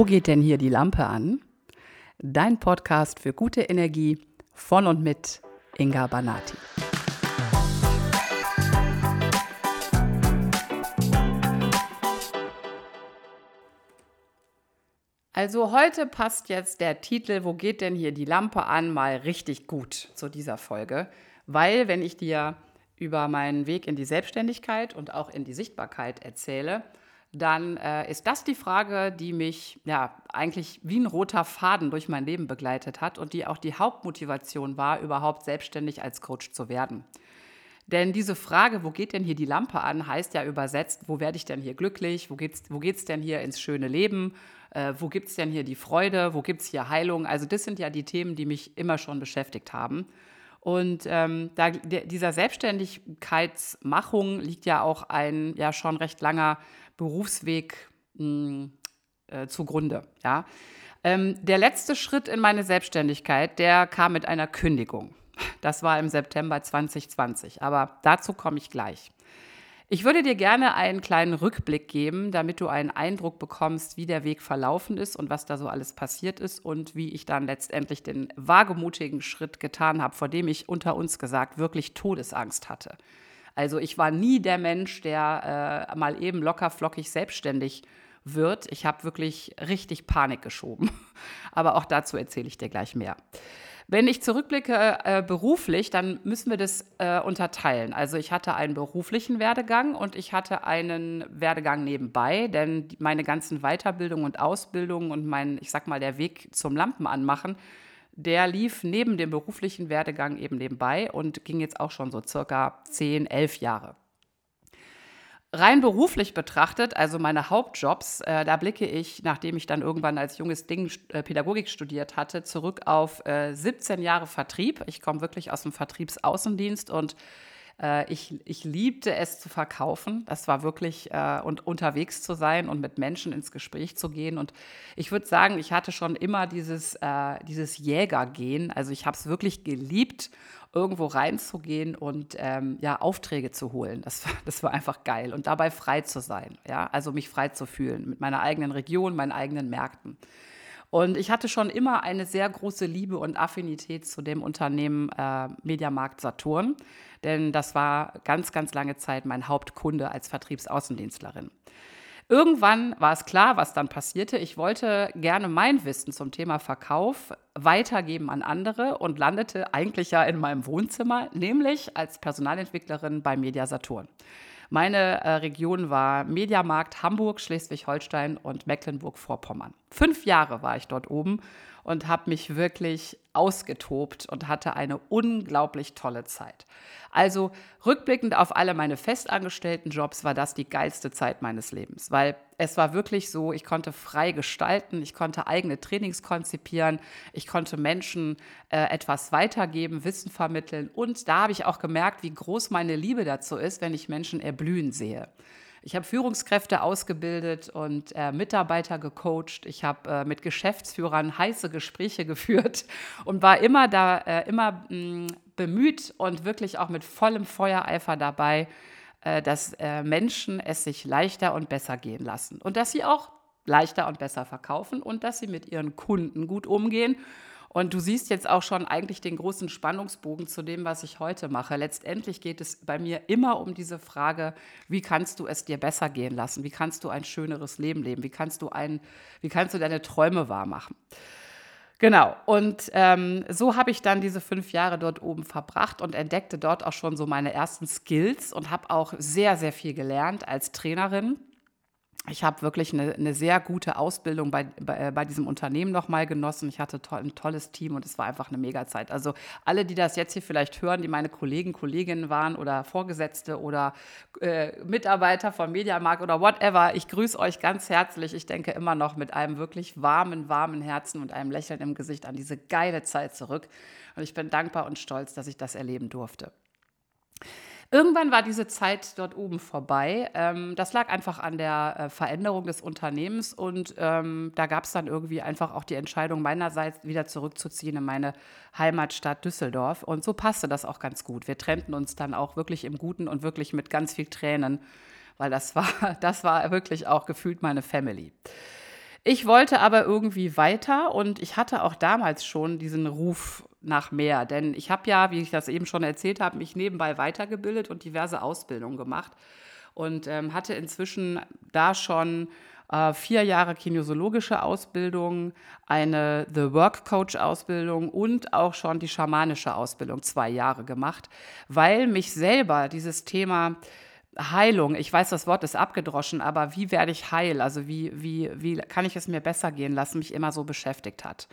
Wo geht denn hier die Lampe an? Dein Podcast für gute Energie von und mit Inga Banati. Also heute passt jetzt der Titel Wo geht denn hier die Lampe an mal richtig gut zu dieser Folge, weil wenn ich dir über meinen Weg in die Selbstständigkeit und auch in die Sichtbarkeit erzähle, dann äh, ist das die Frage, die mich ja eigentlich wie ein roter Faden durch mein Leben begleitet hat und die auch die Hauptmotivation war, überhaupt selbstständig als Coach zu werden. Denn diese Frage, wo geht denn hier die Lampe an, heißt ja übersetzt, wo werde ich denn hier glücklich, wo geht es wo geht's denn hier ins schöne Leben, äh, wo gibt es denn hier die Freude, wo gibt es hier Heilung. Also das sind ja die Themen, die mich immer schon beschäftigt haben. Und ähm, da, dieser Selbstständigkeitsmachung liegt ja auch ein ja schon recht langer Berufsweg mh, hm, äh, zugrunde. Ja? Ähm, der letzte Schritt in meine Selbstständigkeit, der kam mit einer Kündigung. Das war im September 2020, aber dazu komme ich gleich. Ich würde dir gerne einen kleinen Rückblick geben, damit du einen Eindruck bekommst, wie der Weg verlaufen ist und was da so alles passiert ist und wie ich dann letztendlich den wagemutigen Schritt getan habe, vor dem ich unter uns gesagt wirklich Todesangst hatte. Also ich war nie der Mensch, der äh, mal eben locker flockig selbstständig wird. Ich habe wirklich richtig Panik geschoben. Aber auch dazu erzähle ich dir gleich mehr. Wenn ich zurückblicke äh, beruflich, dann müssen wir das äh, unterteilen. Also ich hatte einen beruflichen Werdegang und ich hatte einen Werdegang nebenbei, denn meine ganzen Weiterbildungen und Ausbildungen und mein, ich sag mal, der Weg zum Lampenanmachen, der lief neben dem beruflichen Werdegang eben nebenbei und ging jetzt auch schon so circa 10, 11 Jahre. Rein beruflich betrachtet, also meine Hauptjobs, äh, da blicke ich, nachdem ich dann irgendwann als junges Ding äh, Pädagogik studiert hatte, zurück auf äh, 17 Jahre Vertrieb. Ich komme wirklich aus dem Vertriebsaußendienst und äh, ich, ich liebte es zu verkaufen. Das war wirklich äh, und unterwegs zu sein und mit Menschen ins Gespräch zu gehen. Und ich würde sagen, ich hatte schon immer dieses, äh, dieses Jägergehen. Also ich habe es wirklich geliebt, irgendwo reinzugehen und ähm, ja, Aufträge zu holen. Das, das war einfach geil. Und dabei frei zu sein. Ja? Also mich frei zu fühlen mit meiner eigenen Region, meinen eigenen Märkten. Und ich hatte schon immer eine sehr große Liebe und Affinität zu dem Unternehmen äh, Mediamarkt Saturn, denn das war ganz, ganz lange Zeit mein Hauptkunde als Vertriebsaußendienstlerin. Irgendwann war es klar, was dann passierte. Ich wollte gerne mein Wissen zum Thema Verkauf weitergeben an andere und landete eigentlich ja in meinem Wohnzimmer, nämlich als Personalentwicklerin bei Media Saturn. Meine äh, Region war Mediamarkt Hamburg, Schleswig-Holstein und Mecklenburg-Vorpommern. Fünf Jahre war ich dort oben und habe mich wirklich ausgetobt und hatte eine unglaublich tolle Zeit. Also rückblickend auf alle meine festangestellten Jobs war das die geilste Zeit meines Lebens, weil es war wirklich so, ich konnte frei gestalten, ich konnte eigene Trainings konzipieren, ich konnte Menschen äh, etwas weitergeben, Wissen vermitteln und da habe ich auch gemerkt, wie groß meine Liebe dazu ist, wenn ich Menschen erblühen sehe. Ich habe Führungskräfte ausgebildet und äh, Mitarbeiter gecoacht. Ich habe äh, mit Geschäftsführern heiße Gespräche geführt und war immer da, äh, immer mh, mm, bemüht und wirklich auch mit vollem Feuereifer dabei, äh, dass äh, Menschen es sich leichter und besser gehen lassen und dass sie auch leichter und besser verkaufen und dass sie mit ihren Kunden gut umgehen und du siehst jetzt auch schon eigentlich den großen Spannungsbogen zu dem, was ich heute mache. Letztendlich geht es bei mir immer um diese Frage, wie kannst du es dir besser gehen lassen? Wie kannst du ein schöneres Leben leben? Wie kannst du, ein, wie kannst du deine Träume wahrmachen? Genau, und ähm, so habe ich dann diese fünf Jahre dort oben verbracht und entdeckte dort auch schon so meine ersten Skills und habe auch sehr, sehr viel gelernt als Trainerin ich habe wirklich eine, eine, sehr gute Ausbildung bei, bei, äh, bei diesem Unternehmen nochmal genossen. Ich hatte to ein tolles Team und es war einfach eine Mega-Zeit. Also alle, die das jetzt hier vielleicht hören, die meine Kollegen, Kolleginnen waren oder Vorgesetzte oder äh, Mitarbeiter von Mediamarkt oder whatever, ich grüße euch ganz herzlich. Ich denke immer noch mit einem wirklich warmen, warmen Herzen und einem Lächeln im Gesicht an diese geile Zeit zurück. Und ich bin dankbar und stolz, dass ich das erleben durfte. Irgendwann war diese Zeit dort oben vorbei. Ähm, das lag einfach an der äh, Veränderung des Unternehmens und ähm, da gab es dann irgendwie einfach auch die Entscheidung meinerseits wieder zurückzuziehen in meine Heimatstadt Düsseldorf. Und so passte das auch ganz gut. Wir trennten uns dann auch wirklich im Guten und wirklich mit ganz viel Tränen, weil das war, das war wirklich auch gefühlt meine Family. Ich wollte aber irgendwie weiter und ich hatte auch damals schon diesen Ruf nach mehr, denn ich habe ja, wie ich das eben schon erzählt habe, mich nebenbei weitergebildet und diverse Ausbildungen gemacht und ähm, hatte inzwischen da schon äh, vier Jahre kinesiologische Ausbildung, eine The Work Coach Ausbildung und auch schon die schamanische Ausbildung zwei Jahre gemacht, weil mich selber dieses Thema Heilung, ich weiß, das Wort ist abgedroschen, aber wie werde ich heil? Also wie, wie, wie kann ich es mir besser gehen lassen, mich immer so beschäftigt hat.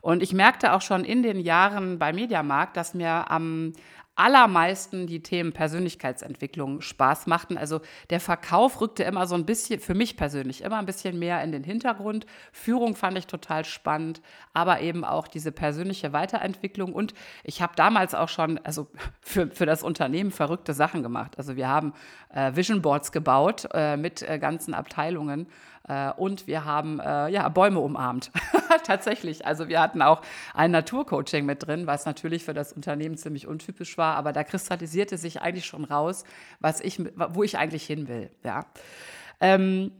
Und ich merkte auch schon in den Jahren bei Mediamarkt, dass mir am allermeisten die Themen Persönlichkeitsentwicklung Spaß machten. Also der Verkauf rückte immer so ein bisschen, für mich persönlich, immer ein bisschen mehr in den Hintergrund. Führung fand ich total spannend, aber eben auch diese persönliche Weiterentwicklung. Und ich habe damals auch schon, also für, für das Unternehmen verrückte Sachen gemacht. Also wir haben äh, Vision Boards gebaut äh, mit äh, ganzen Abteilungen äh, und wir haben äh, ja, Bäume umarmt. Tatsächlich. Also wir hatten auch ein Naturcoaching mit drin, was natürlich für das Unternehmen ziemlich untypisch war, aber da kristallisierte sich eigentlich schon raus, was ich, wo ich eigentlich hin will. Ja. Ähm,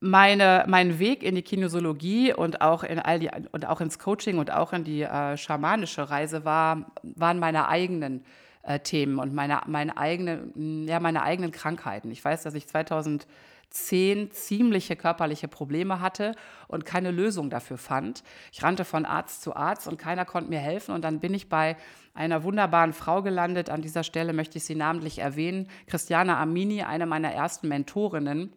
meine, mein Weg in die Kinesiologie und auch in all die und auch ins Coaching und auch in die äh, schamanische Reise war, waren meine eigenen äh, Themen und meine, meine, eigene, ja, meine eigenen Krankheiten. Ich weiß, dass ich 2000 zehn ziemliche körperliche Probleme hatte und keine Lösung dafür fand. Ich rannte von Arzt zu Arzt und keiner konnte mir helfen. Und dann bin ich bei einer wunderbaren Frau gelandet. An dieser Stelle möchte ich sie namentlich erwähnen. Christiana Amini, eine meiner ersten Mentorinnen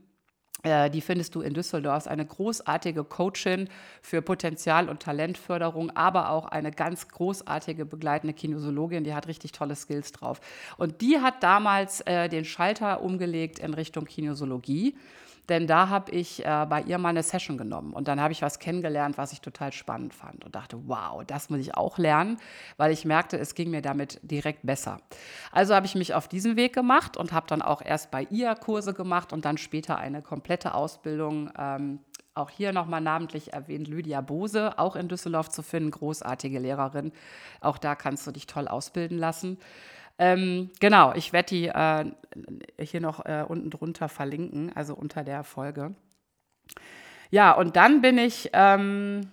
die findest du in Düsseldorf, eine großartige Coachin für Potenzial- und Talentförderung, aber auch eine ganz großartige begleitende Kinesiologin, die hat richtig tolle Skills drauf. Und die hat damals äh, den Schalter umgelegt in Richtung Kinesiologie denn da habe ich äh, bei ihr mal eine Session genommen und dann habe ich was kennengelernt, was ich total spannend fand und dachte, wow, das muss ich auch lernen, weil ich merkte, es ging mir damit direkt besser. Also habe ich mich auf diesen Weg gemacht und habe dann auch erst bei ihr Kurse gemacht und dann später eine komplette Ausbildung ähm, auch hier nochmal namentlich erwähnt, Lydia Bose, auch in Düsseldorf zu finden, großartige Lehrerin. Auch da kannst du dich toll ausbilden lassen. Ähm, genau, ich werde die äh, hier noch äh, unten drunter verlinken, also unter der Folge. Ja, und dann bin ich ähm,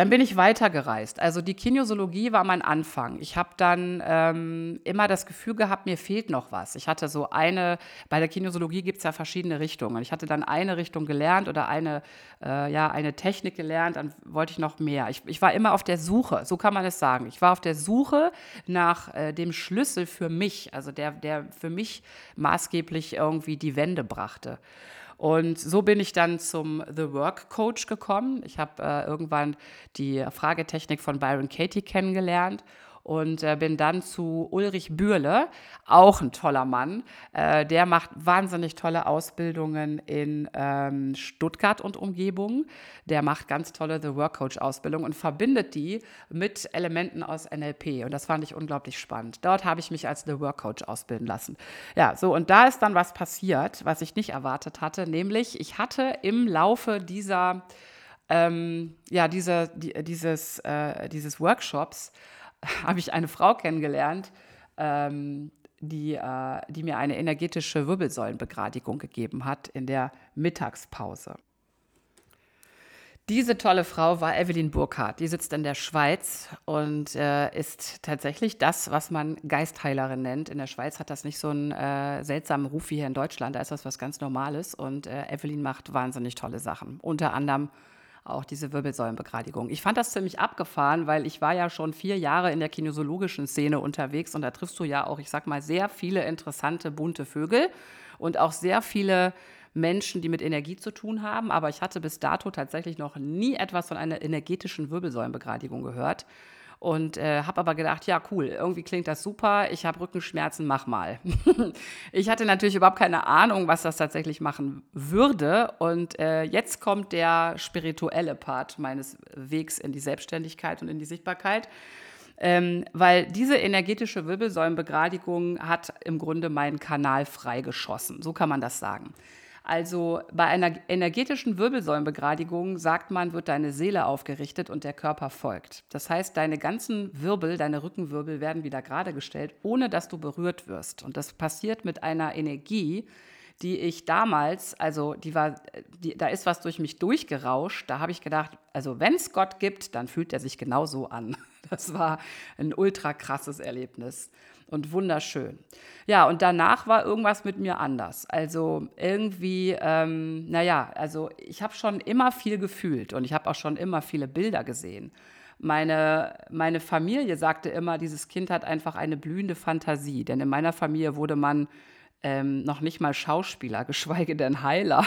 dann bin ich weitergereist. Also die Kinesiologie war mein Anfang. Ich habe dann ähm, immer das Gefühl gehabt, mir fehlt noch was. Ich hatte so eine, bei der Kinesiologie gibt es ja verschiedene Richtungen. Ich hatte dann eine Richtung gelernt oder eine, äh, ja, eine Technik gelernt, dann wollte ich noch mehr. Ich, ich, war immer auf der Suche, so kann man es sagen. Ich war auf der Suche nach äh, dem Schlüssel für mich, also der, der für mich maßgeblich irgendwie die Wende brachte. Und so bin ich dann zum The Work Coach gekommen. Ich habe äh, irgendwann die Fragetechnik von Byron Katie kennengelernt und äh, bin dann zu Ulrich Bürle, auch ein toller Mann. Äh, der macht wahnsinnig tolle Ausbildungen in ähm, Stuttgart und Umgebung. Der macht ganz tolle The Work Coach Ausbildung und verbindet die mit Elementen aus NLP. Und das fand ich unglaublich spannend. Dort habe ich mich als The Work Coach ausbilden lassen. Ja, so und da ist dann was passiert, was ich nicht erwartet hatte, nämlich ich hatte im Laufe dieser ähm, ja, dieser, die, dieses, äh, dieses Workshops habe ich eine Frau kennengelernt, ähm, die, äh, die mir eine energetische Wirbelsäulenbegradigung gegeben hat in der Mittagspause. Diese tolle Frau war Evelyn Burkhardt. Die sitzt in der Schweiz und äh, ist tatsächlich das, was man Geistheilerin nennt. In der Schweiz hat das nicht so einen äh, seltsamen Ruf wie hier in Deutschland. Da ist das was ganz Normales. Und äh, Evelyn macht wahnsinnig tolle Sachen. Unter anderem auch diese Wirbelsäulenbegradigung. Ich fand das ziemlich abgefahren, weil ich war ja schon vier Jahre in der kinesiologischen Szene unterwegs und da triffst du ja auch, ich sag mal, sehr viele interessante bunte Vögel und auch sehr viele Menschen, die mit Energie zu tun haben. Aber ich hatte bis dato tatsächlich noch nie etwas von einer energetischen Wirbelsäulenbegradigung gehört und äh, habe aber gedacht, ja cool, irgendwie klingt das super, ich habe Rückenschmerzen, mach mal. ich hatte natürlich überhaupt keine Ahnung, was das tatsächlich machen würde und äh, jetzt kommt der spirituelle Part meines Wegs in die Selbstständigkeit und in die Sichtbarkeit. Ähm, weil diese energetische Wirbelsäulenbegradigung hat im Grunde meinen Kanal freigeschossen. So kann man das sagen. Also bei einer energetischen Wirbelsäulenbegradigung sagt man, wird deine Seele aufgerichtet und der Körper folgt. Das heißt, deine ganzen Wirbel, deine Rückenwirbel werden wieder gerade gestellt, ohne dass du berührt wirst. Und das passiert mit einer Energie, die ich damals, also die war, die, da ist was durch mich durchgerauscht. Da habe ich gedacht, also wenn es Gott gibt, dann fühlt er sich genauso an. Das war ein ultra krasses Erlebnis und wunderschön. Ja, und danach war irgendwas mit mir anders. Also irgendwie, ähm, naja, also ich habe schon immer viel gefühlt und ich habe auch schon immer viele Bilder gesehen. Meine, meine Familie sagte immer, dieses Kind hat einfach eine blühende Fantasie, denn in meiner Familie wurde man ähm, noch nicht mal Schauspieler, geschweige denn Heiler.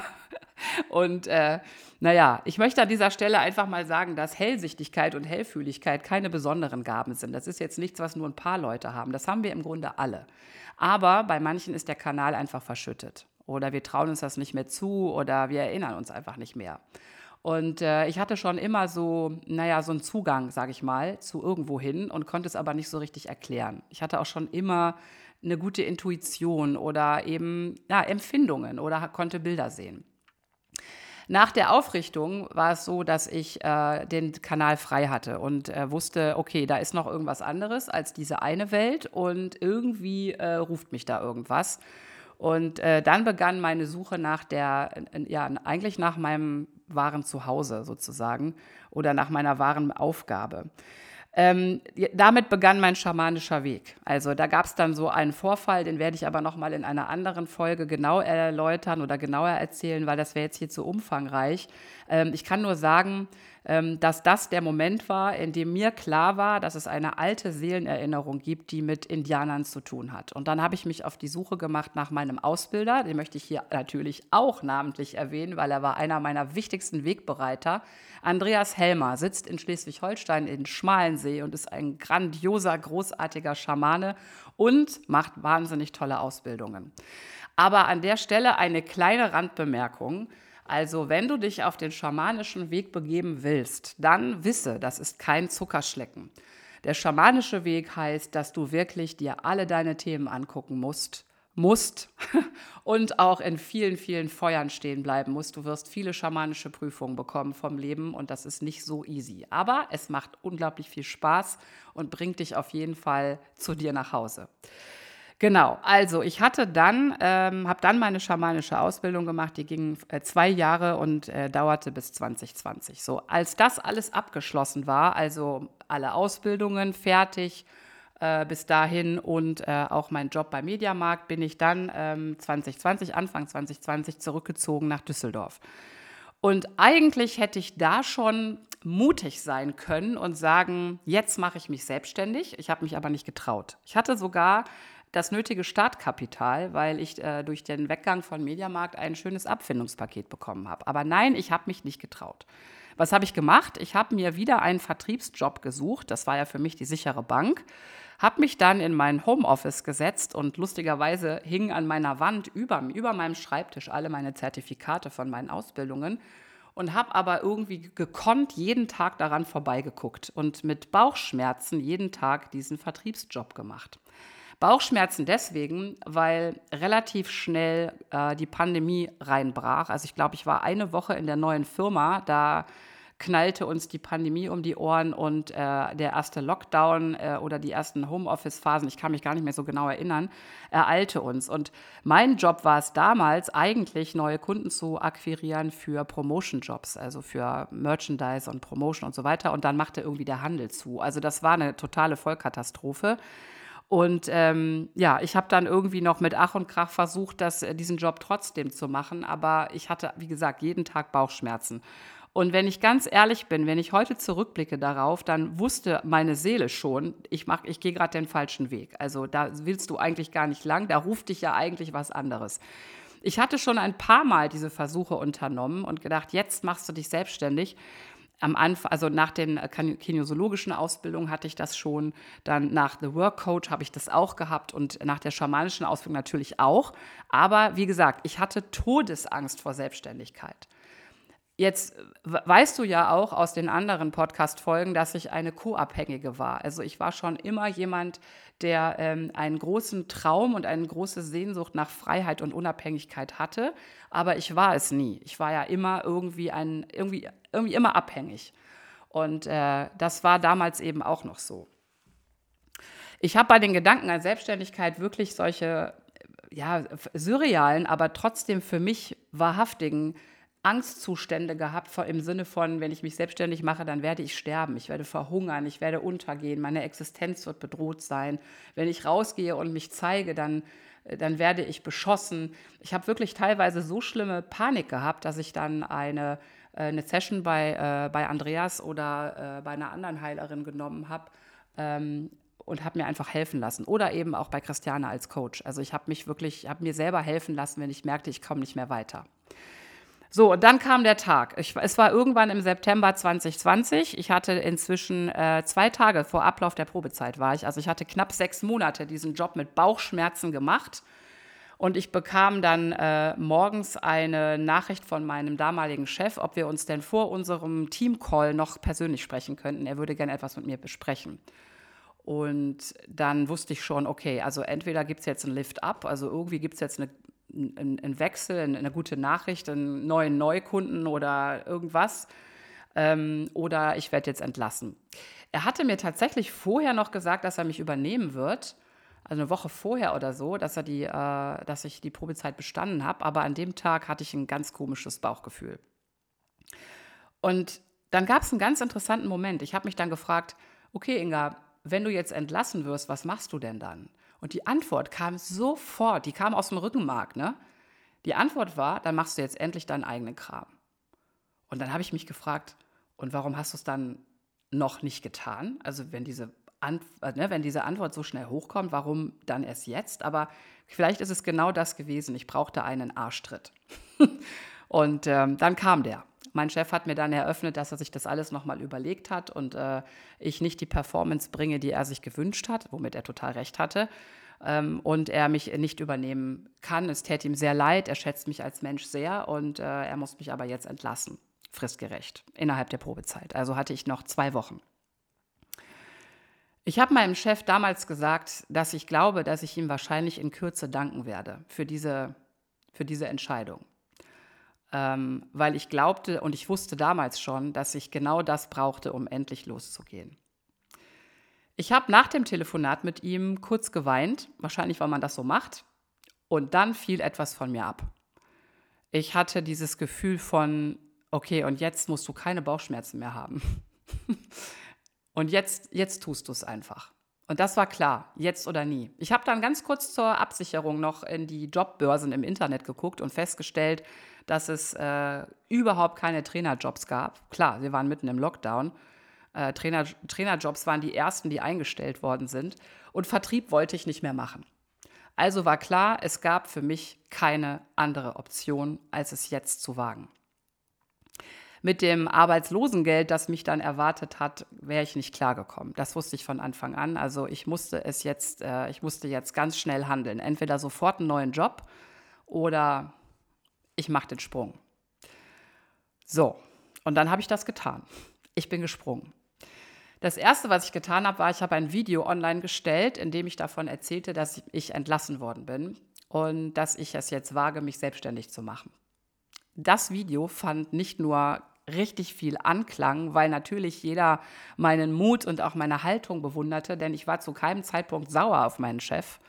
Und äh, naja, ich möchte an dieser Stelle einfach mal sagen, dass Hellsichtigkeit und Hellfühligkeit keine besonderen Gaben sind. Das ist jetzt nichts, was nur ein paar Leute haben. Das haben wir im Grunde alle. Aber bei manchen ist der Kanal einfach verschüttet. Oder wir trauen uns das nicht mehr zu oder wir erinnern uns einfach nicht mehr. Und äh, ich hatte schon immer so, naja, so einen Zugang, sage ich mal, zu irgendwo hin und konnte es aber nicht so richtig erklären. Ich hatte auch schon immer eine gute Intuition oder eben ja, Empfindungen oder konnte Bilder sehen. Nach der Aufrichtung war es so, dass ich äh, den Kanal frei hatte und äh, wusste, okay, da ist noch irgendwas anderes als diese eine Welt und irgendwie äh, ruft mich da irgendwas. Und äh, dann begann meine Suche nach der, ja, eigentlich nach meinem wahren Zuhause sozusagen oder nach meiner wahren Aufgabe. Ähm, damit begann mein schamanischer Weg. Also da gab es dann so einen Vorfall, den werde ich aber noch mal in einer anderen Folge genau erläutern oder genauer erzählen, weil das wäre jetzt hier zu umfangreich. Ähm, ich kann nur sagen, dass das der Moment war, in dem mir klar war, dass es eine alte Seelenerinnerung gibt, die mit Indianern zu tun hat. Und dann habe ich mich auf die Suche gemacht nach meinem Ausbilder. Den möchte ich hier natürlich auch namentlich erwähnen, weil er war einer meiner wichtigsten Wegbereiter. Andreas Helmer sitzt in Schleswig-Holstein in Schmalensee und ist ein grandioser, großartiger Schamane und macht wahnsinnig tolle Ausbildungen. Aber an der Stelle eine kleine Randbemerkung. Also wenn du dich auf den schamanischen Weg begeben willst, dann wisse, das ist kein Zuckerschlecken. Der schamanische Weg heißt, dass du wirklich dir alle deine Themen angucken musst, musst und auch in vielen, vielen Feuern stehen bleiben musst. Du wirst viele schamanische Prüfungen bekommen vom Leben und das ist nicht so easy. Aber es macht unglaublich viel Spaß und bringt dich auf jeden Fall zu dir nach Hause. Genau, also ich hatte dann, ähm, habe dann meine schamanische Ausbildung gemacht, die ging äh, zwei Jahre und äh, dauerte bis 2020. So, als das alles abgeschlossen war, also alle Ausbildungen fertig äh, bis dahin und äh, auch mein Job beim Mediamarkt, bin ich dann ähm, 2020, Anfang 2020 zurückgezogen nach Düsseldorf. Und eigentlich hätte ich da schon mutig sein können und sagen, jetzt mache ich mich selbstständig. Ich habe mich aber nicht getraut. Ich hatte sogar das nötige Startkapital, weil ich äh, durch den Weggang von Mediamarkt ein schönes Abfindungspaket bekommen habe. Aber nein, ich habe mich nicht getraut. Was habe ich gemacht? Ich habe mir wieder einen Vertriebsjob gesucht. Das war ja für mich die sichere Bank. Habe mich dann in mein Homeoffice gesetzt und lustigerweise hingen an meiner Wand über, über meinem Schreibtisch alle meine Zertifikate von meinen Ausbildungen und habe aber irgendwie gekonnt jeden Tag daran vorbeigeguckt und mit Bauchschmerzen jeden Tag diesen Vertriebsjob gemacht. Bauchschmerzen deswegen, weil relativ schnell äh, die Pandemie reinbrach. Also ich glaube, ich war eine Woche in der neuen Firma, da knallte uns die Pandemie um die Ohren und äh, der erste Lockdown äh, oder die ersten Homeoffice-Phasen, ich kann mich gar nicht mehr so genau erinnern, ereilte uns. Und mein Job war es damals eigentlich, neue Kunden zu akquirieren für Promotion-Jobs, also für Merchandise und Promotion und so weiter. Und dann machte irgendwie der Handel zu. Also das war eine totale Vollkatastrophe. Und ähm, ja, ich habe dann irgendwie noch mit Ach und Krach versucht, das, äh, diesen Job trotzdem zu machen. Aber ich hatte, wie gesagt, jeden Tag Bauchschmerzen. Und wenn ich ganz ehrlich bin, wenn ich heute zurückblicke darauf, dann wusste meine Seele schon, ich, ich gehe gerade den falschen Weg. Also da willst du eigentlich gar nicht lang, da ruft dich ja eigentlich was anderes. Ich hatte schon ein paar Mal diese Versuche unternommen und gedacht, jetzt machst du dich selbstständig am Anfang, also nach den äh, kinesiologischen Ausbildungen hatte ich das schon, dann nach The Work Coach habe ich das auch gehabt und nach der schamanischen Ausbildung natürlich auch. Aber wie gesagt, ich hatte Todesangst vor Selbstständigkeit. Jetzt weißt du ja auch aus den anderen Podcast-Folgen, dass ich eine Co-Abhängige war. Also ich war schon immer jemand, der ähm, einen großen Traum und eine große Sehnsucht nach Freiheit und Unabhängigkeit hatte, aber ich war es nie. Ich war ja immer irgendwie ein, irgendwie, irgendwie immer abhängig. Und äh, das war damals eben auch noch so. Ich habe bei den Gedanken an Selbstständigkeit wirklich solche ja, surrealen, aber trotzdem für mich wahrhaftigen Angstzustände gehabt, im Sinne von, wenn ich mich selbstständig mache, dann werde ich sterben, ich werde verhungern, ich werde untergehen, meine Existenz wird bedroht sein. Wenn ich rausgehe und mich zeige, dann, äh, dann werde ich beschossen. Ich habe wirklich teilweise so schlimme Panik gehabt, dass ich dann eine, eine Session bei, äh, bei Andreas oder äh, bei einer anderen Heilerin genommen habe. Ähm, und habe mir einfach helfen lassen. Oder eben auch bei Christiane als Coach. Also ich habe mich wirklich, habe mir selber helfen lassen, wenn ich merkte, ich komme nicht mehr weiter. So, und dann kam der Tag. Ich, es war irgendwann im September 2020. Ich hatte inzwischen äh, zwei Tage vor Ablauf der Probezeit war ich. Also ich hatte knapp sechs Monate diesen Job mit Bauchschmerzen gemacht. Und ich bekam dann äh, morgens eine Nachricht von meinem damaligen Chef, ob wir uns denn vor unserem Teamcall noch persönlich sprechen könnten. Er würde gerne etwas mit mir besprechen. Und dann wusste ich schon, okay, also entweder gibt es jetzt einen Lift-up, also irgendwie gibt es jetzt eine ein, Wechsel, eine gute Nachricht, einen neuen Neukunden oder irgendwas. Ähm, oder ich werde jetzt entlassen. Er hatte mir tatsächlich vorher noch gesagt, dass er mich übernehmen wird. Also eine Woche vorher oder so, dass, er die, äh, dass ich die Probezeit bestanden habe. Aber an dem Tag hatte ich ein ganz komisches Bauchgefühl. Und dann gab es einen ganz interessanten Moment. Ich habe mich dann gefragt, okay, Inga, wenn du jetzt entlassen wirst, was machst du denn dann? Und die Antwort kam sofort, die kam aus dem Rückenmark, ne? Die Antwort war, dann machst du jetzt endlich deinen eigenen Kram. Und dann habe ich mich gefragt, und warum hast du es dann noch nicht getan? Also wenn diese, wenn diese Antwort so schnell hochkommt, warum dann erst jetzt? Aber vielleicht ist es genau das gewesen. Ich brauchte einen Arschtritt. und ähm, dann kam der. Mein Chef hat mir dann eröffnet, dass er sich das alles nochmal überlegt hat und äh, ich nicht die Performance bringe, die er sich gewünscht hat, womit er total recht hatte. Ähm, und er mich nicht übernehmen kann. Es täte ihm sehr leid, er schätzt mich als Mensch sehr und äh, er muss mich aber jetzt entlassen, fristgerecht, innerhalb der Probezeit. Also hatte ich noch zwei Wochen. Ich habe meinem Chef damals gesagt, dass ich glaube, dass ich ihm wahrscheinlich in Kürze danken werde für diese, für diese Entscheidung ähm, weil ich glaubte und ich wusste damals schon, dass ich genau das brauchte, um endlich loszugehen. Ich habe nach dem Telefonat mit ihm kurz geweint, wahrscheinlich weil man das so macht, und dann fiel etwas von mir ab. Ich hatte dieses Gefühl von, okay, und jetzt musst du keine Bauchschmerzen mehr haben. und jetzt, jetzt tust du es einfach. Und das war klar, jetzt oder nie. Ich habe dann ganz kurz zur Absicherung noch in die Jobbörsen im Internet geguckt und festgestellt, dass es äh, überhaupt keine Trainerjobs gab. Klar, wir waren mitten im Lockdown. Äh, Trainer, Trainerjobs waren die ersten, die eingestellt worden sind. Und Vertrieb wollte ich nicht mehr machen. Also war klar, es gab für mich keine andere Option, als es jetzt zu wagen. Mit dem Arbeitslosengeld, das mich dann erwartet hat, wäre ich nicht klargekommen. Das wusste ich von Anfang an. Also ich musste es jetzt, äh, ich musste jetzt ganz schnell handeln. Entweder sofort einen neuen Job oder ich mache den Sprung. So, und dann habe ich das getan. Ich bin gesprungen. Das erste, was ich getan habe, war, ich habe ein Video online gestellt, in dem ich davon erzählte, dass ich entlassen worden bin und dass ich es jetzt wage, mich selbstständig zu machen. Das Video fand nicht nur richtig viel Anklang, weil natürlich jeder meinen Mut und auch meine Haltung bewunderte, denn ich war zu keinem Zeitpunkt sauer auf meinen Chef.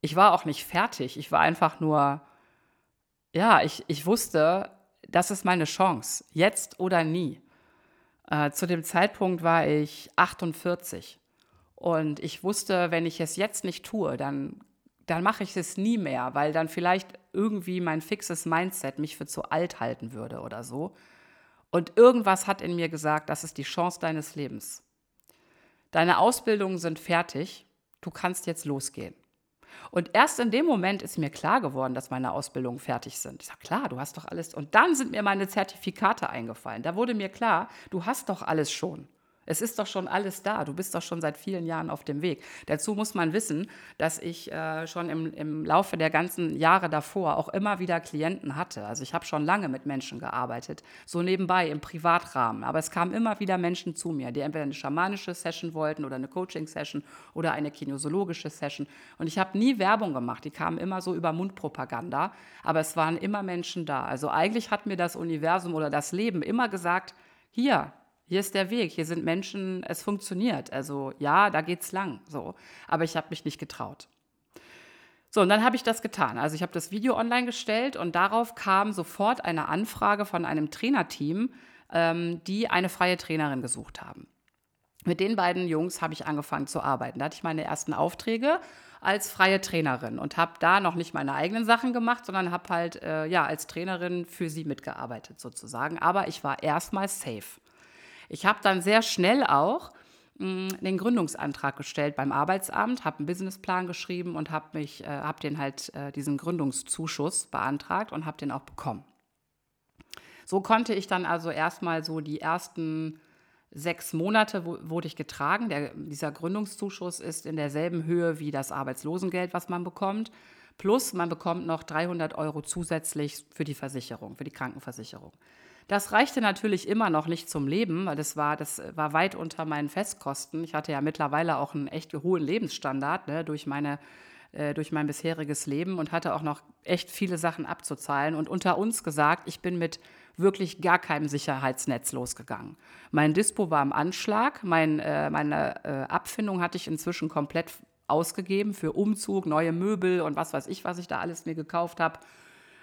Ich war auch nicht fertig, ich war einfach nur ja, ich, ich wusste, das ist meine Chance, jetzt oder nie. Äh, zu dem Zeitpunkt war ich 48 und ich wusste, wenn ich es jetzt nicht tue, dann, dann mache ich es nie mehr, weil dann vielleicht irgendwie mein fixes Mindset mich für zu alt halten würde oder so. Und irgendwas hat in mir gesagt, das ist die Chance deines Lebens. Deine Ausbildungen sind fertig, du kannst jetzt losgehen. Und erst in dem Moment ist mir klar geworden, dass meine Ausbildungen fertig sind. Ich sage, klar, du hast doch alles. Und dann sind mir meine Zertifikate eingefallen. Da wurde mir klar, du hast doch alles schon. Es ist doch schon alles da. Du bist doch schon seit vielen Jahren auf dem Weg. Dazu muss man wissen, dass ich äh, schon im, im Laufe der ganzen Jahre davor auch immer wieder Klienten hatte. Also ich habe schon lange mit Menschen gearbeitet, so nebenbei im Privatrahmen. Aber es kamen immer wieder Menschen zu mir, die entweder eine schamanische Session wollten oder eine Coaching-Session oder eine kinesiologische Session. Und ich habe nie Werbung gemacht. Die kamen immer so über Mundpropaganda. Aber es waren immer Menschen da. Also eigentlich hat mir das Universum oder das Leben immer gesagt, hier, hier ist der Weg, hier sind Menschen, es funktioniert. Also ja, da geht's lang, so. Aber ich habe mich nicht getraut. So, und dann habe ich das getan. Also ich habe das Video online gestellt und darauf kam sofort eine Anfrage von einem Trainerteam, ähm, die eine freie Trainerin gesucht haben. Mit den beiden Jungs habe ich angefangen zu arbeiten. Da hatte ich meine ersten Aufträge als freie Trainerin und habe da noch nicht meine eigenen Sachen gemacht, sondern habe halt äh, ja als Trainerin für sie mitgearbeitet sozusagen. Aber ich war erstmal safe. Ich habe dann sehr schnell auch den Gründungsantrag gestellt beim Arbeitsamt, habe einen Businessplan geschrieben und habe mich, äh, habe den halt äh, diesen Gründungszuschuss beantragt und habe den auch bekommen. So konnte ich dann also erstmal so die ersten sechs Monate wurde ich getragen. Der, dieser Gründungszuschuss ist in derselben Höhe wie das Arbeitslosengeld, was man bekommt. Plus man bekommt noch 300 Euro zusätzlich für die Versicherung, für die Krankenversicherung. Das reichte natürlich immer noch nicht zum Leben, weil das war, das war weit unter meinen Festkosten. Ich hatte ja mittlerweile auch einen echt hohen Lebensstandard ne, durch, meine, äh, durch mein bisheriges Leben und hatte auch noch echt viele Sachen abzuzahlen. Und unter uns gesagt, ich bin mit wirklich gar keinem Sicherheitsnetz losgegangen. Mein Dispo war im Anschlag, mein, äh, meine äh, Abfindung hatte ich inzwischen komplett ausgegeben für Umzug, neue Möbel und was weiß ich, was ich da alles mir gekauft habe.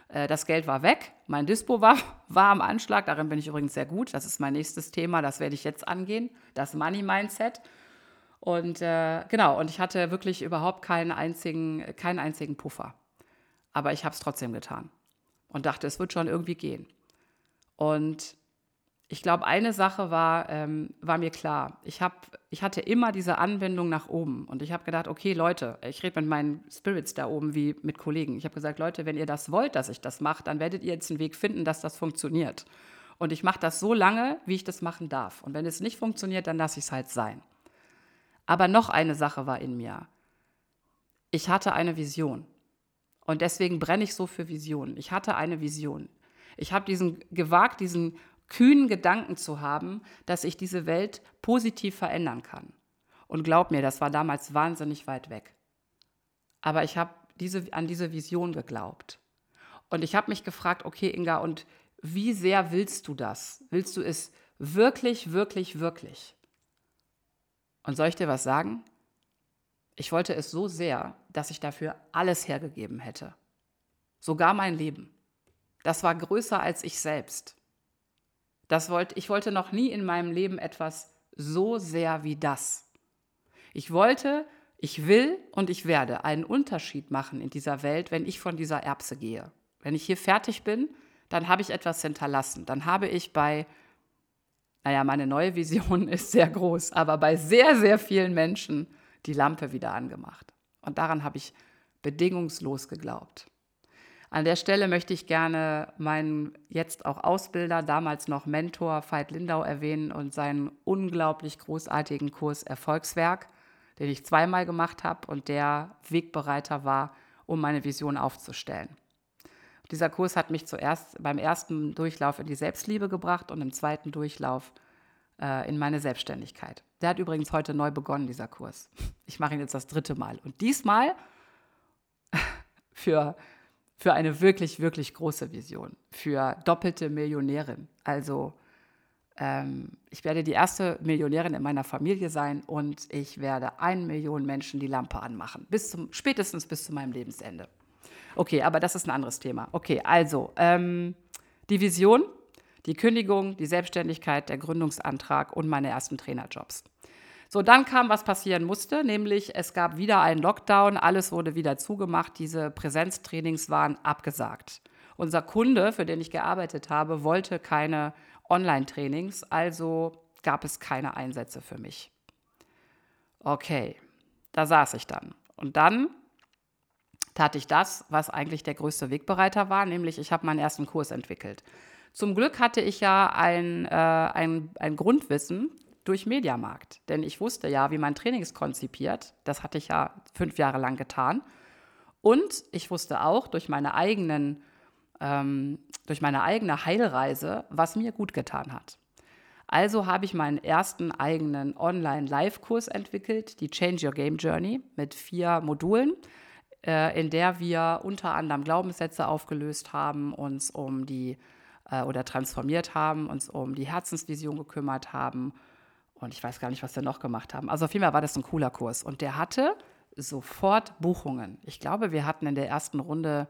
Äh, das Geld war weg, mein Dispo war, war am Anschlag, darin bin ich übrigens sehr gut. Das ist mein nächstes Thema, das werde ich jetzt angehen, das Money Mindset. Und äh, genau, und ich hatte wirklich überhaupt keinen einzigen, keinen einzigen Puffer. Aber ich habe es trotzdem getan und dachte, es wird schon irgendwie gehen. Und ich glaube, eine Sache war, ähm, war mir klar. Ich, hab, ich hatte immer diese Anwendung nach oben. Und ich habe gedacht, okay, Leute, ich rede mit meinen Spirits da oben wie mit Kollegen. Ich habe gesagt, Leute, wenn ihr das wollt, dass ich das mache, dann werdet ihr jetzt einen Weg finden, dass das funktioniert. Und ich mache das so lange, wie ich das machen darf. Und wenn es nicht funktioniert, dann lasse ich es halt sein. Aber noch eine Sache war in mir. Ich hatte eine Vision. Und deswegen brenne ich so für Visionen. Ich hatte eine Vision. Ich habe diesen gewagt, diesen kühnen Gedanken zu haben, dass ich diese Welt positiv verändern kann. Und glaub mir, das war damals wahnsinnig weit weg. Aber ich habe diese, an diese Vision geglaubt. Und ich habe mich gefragt, okay, Inga, und wie sehr willst du das? Willst du es wirklich, wirklich, wirklich? Und soll ich dir was sagen? Ich wollte es so sehr, dass ich dafür alles hergegeben hätte. Sogar mein Leben. Das war größer als ich selbst. Das wollte, ich wollte noch nie in meinem Leben etwas so sehr wie das. Ich wollte, ich will und ich werde einen Unterschied machen in dieser Welt, wenn ich von dieser Erbse gehe. Wenn ich hier fertig bin, dann habe ich etwas hinterlassen. Dann habe ich bei, naja, meine neue Vision ist sehr groß, aber bei sehr, sehr vielen Menschen die Lampe wieder angemacht. Und daran habe ich bedingungslos geglaubt. An der Stelle möchte ich gerne meinen jetzt auch Ausbilder, damals noch Mentor Veit Lindau erwähnen und seinen unglaublich großartigen Kurs Erfolgswerk, den ich zweimal gemacht habe und der Wegbereiter war, um meine Vision aufzustellen. Dieser Kurs hat mich zuerst beim ersten Durchlauf in die Selbstliebe gebracht und im zweiten Durchlauf äh, in meine Selbstständigkeit. Der hat übrigens heute neu begonnen, dieser Kurs. Ich mache ihn jetzt das dritte Mal. Und diesmal für für eine wirklich, wirklich große Vision, für doppelte Millionärin. Also ähm, ich werde die erste Millionärin in meiner Familie sein und ich werde eine Million Menschen die Lampe anmachen, bis zum, spätestens bis zu meinem Lebensende. Okay, aber das ist ein anderes Thema. Okay, also ähm, die Vision, die Kündigung, die Selbstständigkeit, der Gründungsantrag und meine ersten Trainerjobs. So, dann kam, was passieren musste, nämlich es gab wieder einen Lockdown, alles wurde wieder zugemacht, diese Präsenztrainings waren abgesagt. Unser Kunde, für den ich gearbeitet habe, wollte keine Online-Trainings, also gab es keine Einsätze für mich. Okay, da saß ich dann. Und dann tat ich das, was eigentlich der größte Wegbereiter war, nämlich ich habe meinen ersten Kurs entwickelt. Zum Glück hatte ich ja ein, äh, ein, ein Grundwissen durch Mediamarkt. Denn ich wusste ja, wie man Trainings konzipiert. Das hatte ich ja fünf Jahre lang getan. Und ich wusste auch durch meine eigenen, ähm, durch meine eigene Heilreise, was mir gut getan hat. Also habe ich meinen ersten eigenen Online-Live-Kurs entwickelt, die Change Your Game Journey, mit vier Modulen, äh, in der wir unter anderem Glaubenssätze aufgelöst haben, uns um die äh, oder transformiert haben, uns um die Herzensvision gekümmert haben und ich weiß gar nicht, was wir noch gemacht haben. Also auf jeden Fall war das ein cooler Kurs. Und der hatte sofort Buchungen. Ich glaube, wir hatten in der ersten Runde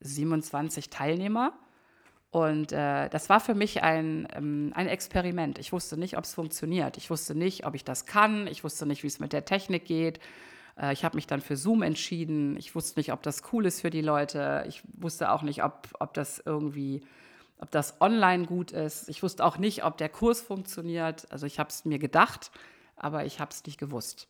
27 Teilnehmer. Und äh, das war für mich ein, ähm, ein Experiment. Ich wusste nicht, ob es funktioniert. Ich wusste nicht, ob ich das kann. Ich wusste nicht, wie es mit der Technik geht. Äh, ich habe mich dann für Zoom entschieden. Ich wusste nicht, ob das cool ist für die Leute. Ich wusste auch nicht, ob, ob das irgendwie, ob das online gut ist. Ich wusste auch nicht, ob der Kurs funktioniert. Also ich habe es mir gedacht, aber ich habe es nicht gewusst.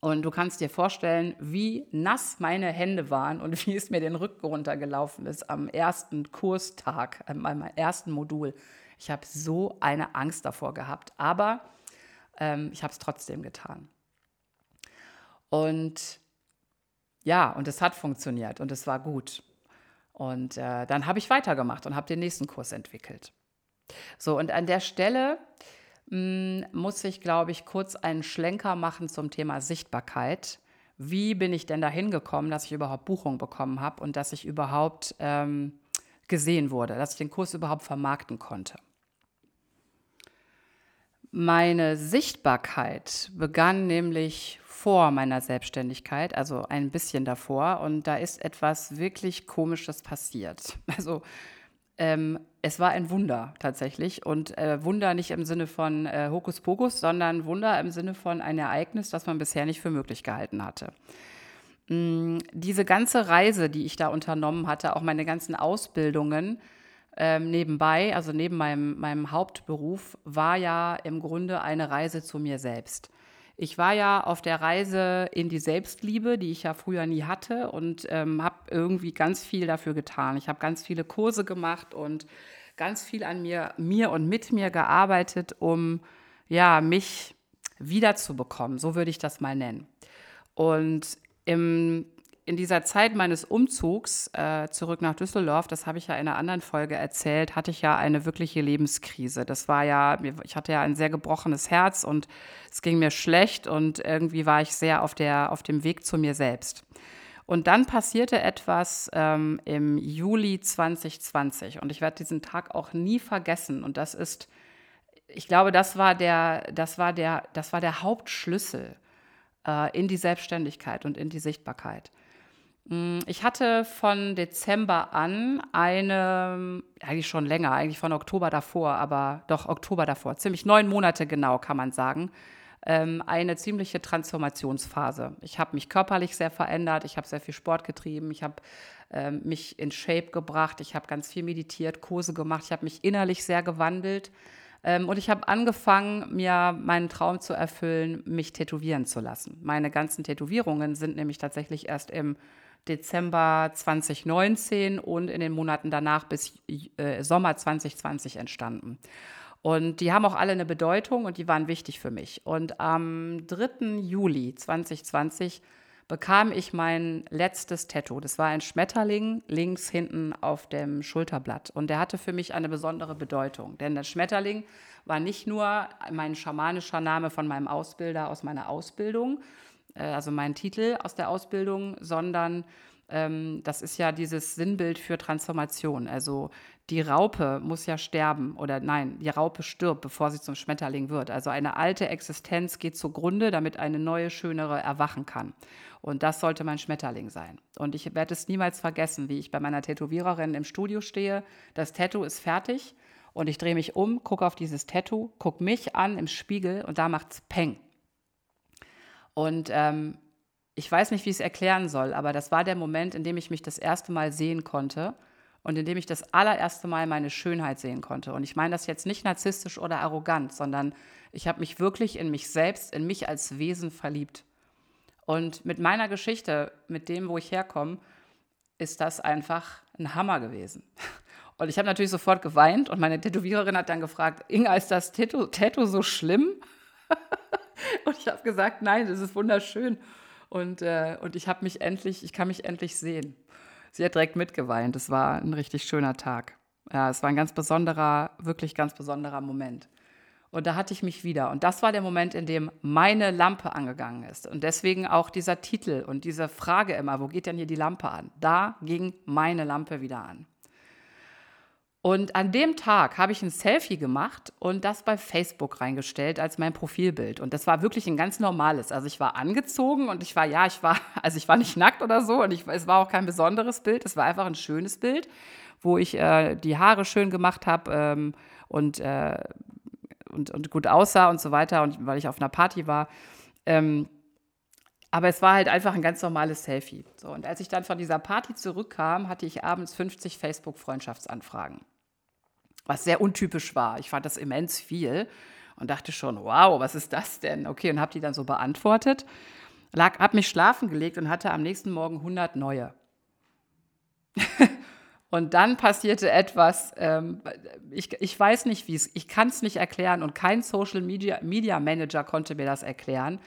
Und du kannst dir vorstellen, wie nass meine Hände waren und wie es mir den Rücken runtergelaufen ist am ersten Kurstag, an meinem ersten Modul. Ich habe so eine Angst davor gehabt, aber ähm, ich habe es trotzdem getan. Und ja, und es hat funktioniert und es war gut. Und äh, dann habe ich weitergemacht und habe den nächsten Kurs entwickelt. So, und an der Stelle mh, hm, muss ich, glaube ich, kurz einen Schlenker machen zum Thema Sichtbarkeit. Wie bin ich denn dahin gekommen, dass ich überhaupt Buchung bekommen habe und dass ich überhaupt ähm, gesehen wurde, dass ich den Kurs überhaupt vermarkten konnte? Meine Sichtbarkeit begann nämlich vor meiner Selbstständigkeit, also ein bisschen davor. Und da ist etwas wirklich Komisches passiert. Also ähm, es war ein Wunder tatsächlich. Und äh, Wunder nicht im Sinne von äh, Hokuspokus, sondern Wunder im Sinne von ein Ereignis, das man bisher nicht für möglich gehalten hatte. Mm, diese ganze Reise, die ich da unternommen hatte, auch meine ganzen Ausbildungen ähm, nebenbei, also neben meinem, meinem Hauptberuf, war ja im Grunde eine Reise zu mir selbst. Ich war ja auf der Reise in die Selbstliebe, die ich ja früher nie hatte und ähm, habe irgendwie ganz viel dafür getan. Ich habe ganz viele Kurse gemacht und ganz viel an mir, mir und mit mir gearbeitet, um ja, mich wiederzubekommen, so würde ich das mal nennen. Und im in dieser Zeit meines Umzugs äh, zurück nach Düsseldorf, das habe ich ja in einer anderen Folge erzählt, hatte ich ja eine wirkliche Lebenskrise. Das war ja, ich hatte ja ein sehr gebrochenes Herz und es ging mir schlecht und irgendwie war ich sehr auf, der, auf dem Weg zu mir selbst. Und dann passierte etwas ähm, im Juli 2020 und ich werde diesen Tag auch nie vergessen. Und das ist, ich glaube, das war der, das war der, das war der Hauptschlüssel äh, in die Selbstständigkeit und in die Sichtbarkeit. Mm, ich hatte von Dezember an eine, eigentlich schon länger, eigentlich von Oktober davor, aber doch Oktober davor, ziemlich neun Monate genau, kann man sagen, ähm, eine ziemliche Transformationsphase. Ich habe mich körperlich sehr verändert, ich habe sehr viel Sport getrieben, ich habe ähm, mich in Shape gebracht, ich habe ganz viel meditiert, Kurse gemacht, ich habe mich innerlich sehr gewandelt. Ähm, und ich habe angefangen, mir meinen Traum zu erfüllen, mich tätowieren zu lassen. Meine ganzen Tätowierungen sind nämlich tatsächlich erst im Dezember 2019 und in den Monaten danach bis äh, Sommer 2020 entstanden. Und die haben auch alle eine Bedeutung und die waren wichtig für mich. Und am 3. Juli 2020 bekam ich mein letztes Tattoo. Das war ein Schmetterling links hinten auf dem Schulterblatt. Und der hatte für mich eine besondere Bedeutung. Denn der Schmetterling war nicht nur mein schamanischer Name von meinem Ausbilder aus meiner Ausbildung, äh, also mein Titel aus der Ausbildung, sondern ähm, das ist ja dieses Sinnbild für Transformation. Also die Raupe muss ja sterben oder nein, die Raupe stirbt, bevor sie zum Schmetterling wird. Also eine alte Existenz geht zugrunde, damit eine neue, schönere erwachen kann. Und das sollte mein Schmetterling sein. Und ich werde es niemals vergessen, wie ich bei meiner Tätowiererin im Studio stehe. Das Tattoo ist fertig und ich drehe mich um, gucke auf dieses Tattoo, gucke mich an im Spiegel und da macht es Peng. Und ähm, ich weiß nicht, wie ich es erklären soll, aber das war der Moment, in dem ich mich das erste Mal sehen konnte und in dem ich das allererste Mal meine Schönheit sehen konnte. Und ich meine das jetzt nicht narzisstisch oder arrogant, sondern ich habe mich wirklich in mich selbst, in mich als Wesen verliebt. Und mit meiner Geschichte, mit dem, wo ich herkomme, ist das einfach ein Hammer gewesen. Und ich habe natürlich sofort geweint und meine Tätowiererin hat dann gefragt, Inga, ist das Tattoo, Tattoo so schlimm? Und ich habe gesagt, nein, das ist wunderschön. Und, äh, und ich habe mich endlich, ich kann mich endlich sehen. Sie hat direkt mitgeweint. Es war ein richtig schöner Tag. Ja, es war ein ganz besonderer, wirklich ganz besonderer Moment. Und da hatte ich mich wieder. Und das war der Moment, in dem meine Lampe angegangen ist. Und deswegen auch dieser Titel und diese Frage immer, wo geht denn hier die Lampe an? Da ging meine Lampe wieder an. Und an dem Tag habe ich ein Selfie gemacht und das bei Facebook reingestellt als mein Profilbild. Und das war wirklich ein ganz normales. Also ich war angezogen und ich war, ja, ich war, also ich war nicht nackt oder so und ich, es war auch kein besonderes Bild. Es war einfach ein schönes Bild, wo ich äh, die Haare schön gemacht habe ähm, und, äh, und, und gut aussah und so weiter und weil ich auf einer Party war. Ähm, aber es war halt einfach ein ganz normales Selfie. So, und als ich dann von dieser Party zurückkam, hatte ich abends 50 Facebook-Freundschaftsanfragen was sehr untypisch war. Ich fand das immens viel und dachte schon, wow, was ist das denn? Okay, und habe die dann so beantwortet. Lag, habe mich schlafen gelegt und hatte am nächsten Morgen 100 neue. und dann passierte etwas, ähm, ich, ich weiß nicht, wie es, ich kann es nicht erklären und kein Social Media, Media Manager konnte mir das erklären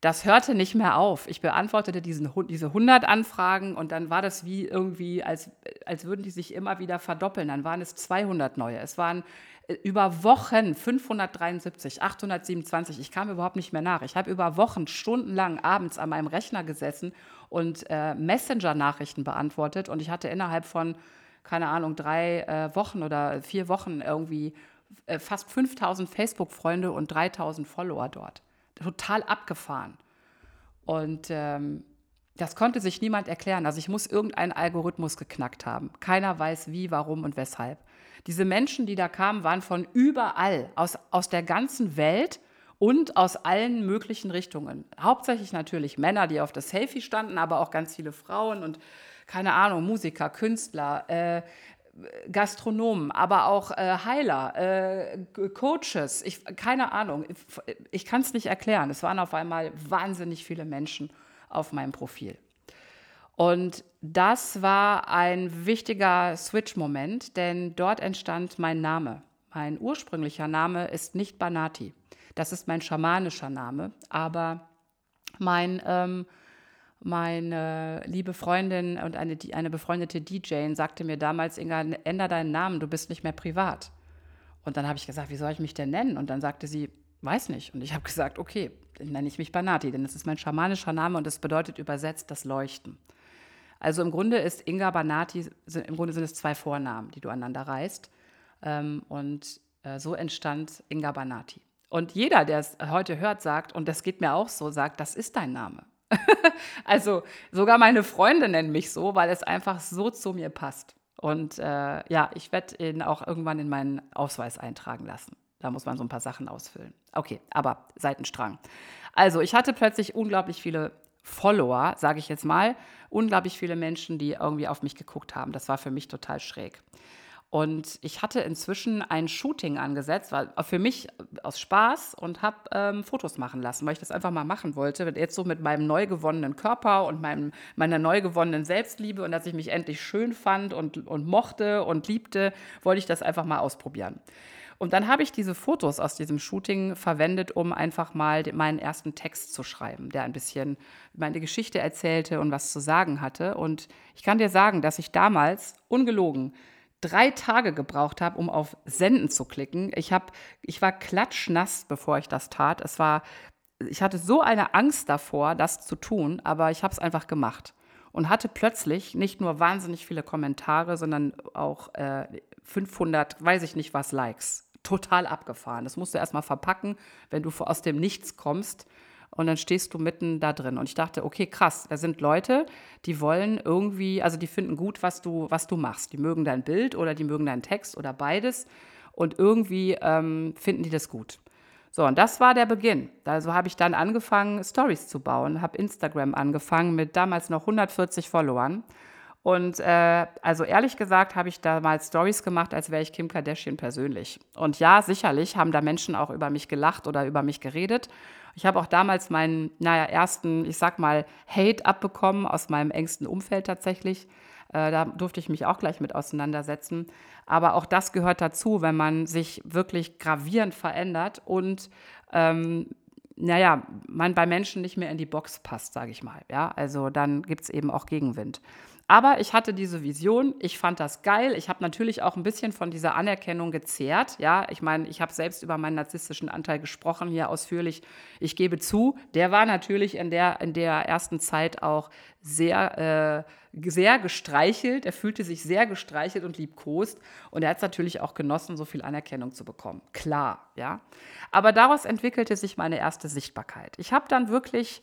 das hörte nicht mehr auf. Ich beantwortete diesen, diese 100 Anfragen und dann war das wie irgendwie, als, als würden die sich immer wieder verdoppeln. Dann waren es 200 neue. Es waren äh, über Wochen 573, 827. Ich kam überhaupt nicht mehr nach. Ich habe über Wochen stundenlang abends an meinem Rechner gesessen und äh, Messenger-Nachrichten beantwortet. Und ich hatte innerhalb von, keine Ahnung, drei äh, Wochen oder vier Wochen irgendwie äh, fast 5000 Facebook-Freunde und 3000 Follower dort total abgefahren. Und ähm, das konnte sich niemand erklären. Also ich muss irgendeinen Algorithmus geknackt haben. Keiner weiß wie, warum und weshalb. Diese Menschen, die da kamen, waren von überall, aus, aus der ganzen Welt und aus allen möglichen Richtungen. Hauptsächlich natürlich Männer, die auf das Selfie standen, aber auch ganz viele Frauen und keine Ahnung, Musiker, Künstler, äh, Gastronomen, aber auch äh, Heiler, äh, Coaches, ich, keine Ahnung, ich, ich kann es nicht erklären. Es waren auf einmal wahnsinnig viele Menschen auf meinem Profil. Und das war ein wichtiger Switch-Moment, denn dort entstand mein Name. Mein ursprünglicher Name ist nicht Banati. Das ist mein schamanischer Name, aber mein ähm, meine liebe Freundin und eine, eine befreundete DJ sagte mir damals, Inga, änder deinen Namen, du bist nicht mehr privat. Und dann habe ich gesagt, wie soll ich mich denn nennen? Und dann sagte sie, weiß nicht. Und ich habe gesagt, okay, dann nenne ich mich Banati, denn das ist mein schamanischer Name und das bedeutet übersetzt das Leuchten. Also im Grunde ist Inga Banati, im Grunde sind es zwei Vornamen, die du aneinander reißt. Ähm, und äh, so entstand Inga Banati. Und jeder, der es heute hört, sagt, und das geht mir auch so, sagt, das ist dein Name. also sogar meine Freunde nennen mich so, weil es einfach so zu mir passt. Und äh, ja, ich werde ihn auch irgendwann in meinen Ausweis eintragen lassen. Da muss man so ein paar Sachen ausfüllen. Okay, aber Seitenstrang. Also ich hatte plötzlich unglaublich viele Follower, sage ich jetzt mal, unglaublich viele Menschen, die irgendwie auf mich geguckt haben. Das war für mich total schräg. Und ich hatte inzwischen ein Shooting angesetzt, war für mich aus Spaß und habe ähm, Fotos machen lassen, weil ich das einfach mal machen wollte. Jetzt so mit meinem neu gewonnenen Körper und meinem, meiner neu gewonnenen Selbstliebe und dass ich mich endlich schön fand und, und mochte und liebte, wollte ich das einfach mal ausprobieren. Und dann habe ich diese Fotos aus diesem Shooting verwendet, um einfach mal meinen ersten Text zu schreiben, der ein bisschen meine Geschichte erzählte und was zu sagen hatte. Und ich kann dir sagen, dass ich damals, ungelogen, drei Tage gebraucht habe, um auf Senden zu klicken. Ich, hab, ich war klatschnass, bevor ich das tat. Es war, ich hatte so eine Angst davor, das zu tun, aber ich habe es einfach gemacht. Und hatte plötzlich nicht nur wahnsinnig viele Kommentare, sondern auch äh, 500, weiß ich nicht was, Likes. Total abgefahren. Das musst du erstmal verpacken, wenn du aus dem Nichts kommst und dann stehst du mitten da drin. Und ich dachte, okay, krass, da sind Leute, die wollen irgendwie, also die finden gut, was du, was du machst. Die mögen dein Bild oder die mögen deinen Text oder beides. Und irgendwie ähm, finden die das gut. So, und das war der Beginn. Also habe ich dann angefangen, Stories zu bauen, habe Instagram angefangen mit damals noch 140 Followern. Und äh, also ehrlich gesagt habe ich damals Stories gemacht, als wäre ich Kim Kardashian persönlich. Und ja, sicherlich haben da Menschen auch über mich gelacht oder über mich geredet. Ich habe auch damals meinen, naja, ersten, ich sag mal, Hate abbekommen aus meinem engsten Umfeld tatsächlich. Äh, da durfte ich mich auch gleich mit auseinandersetzen. Aber auch das gehört dazu, wenn man sich wirklich gravierend verändert und ähm, naja, man bei Menschen nicht mehr in die Box passt, sage ich mal. Ja, also dann gibt es eben auch Gegenwind. Aber ich hatte diese Vision, ich fand das geil. Ich habe natürlich auch ein bisschen von dieser Anerkennung gezehrt. Ja, ich meine, ich habe selbst über meinen narzisstischen Anteil gesprochen, hier ausführlich. Ich gebe zu, der war natürlich in der, in der ersten Zeit auch sehr, äh, sehr gestreichelt. Er fühlte sich sehr gestreichelt und liebkost. Und er hat es natürlich auch genossen, so viel Anerkennung zu bekommen. Klar, ja. Aber daraus entwickelte sich meine erste Sichtbarkeit. Ich habe dann wirklich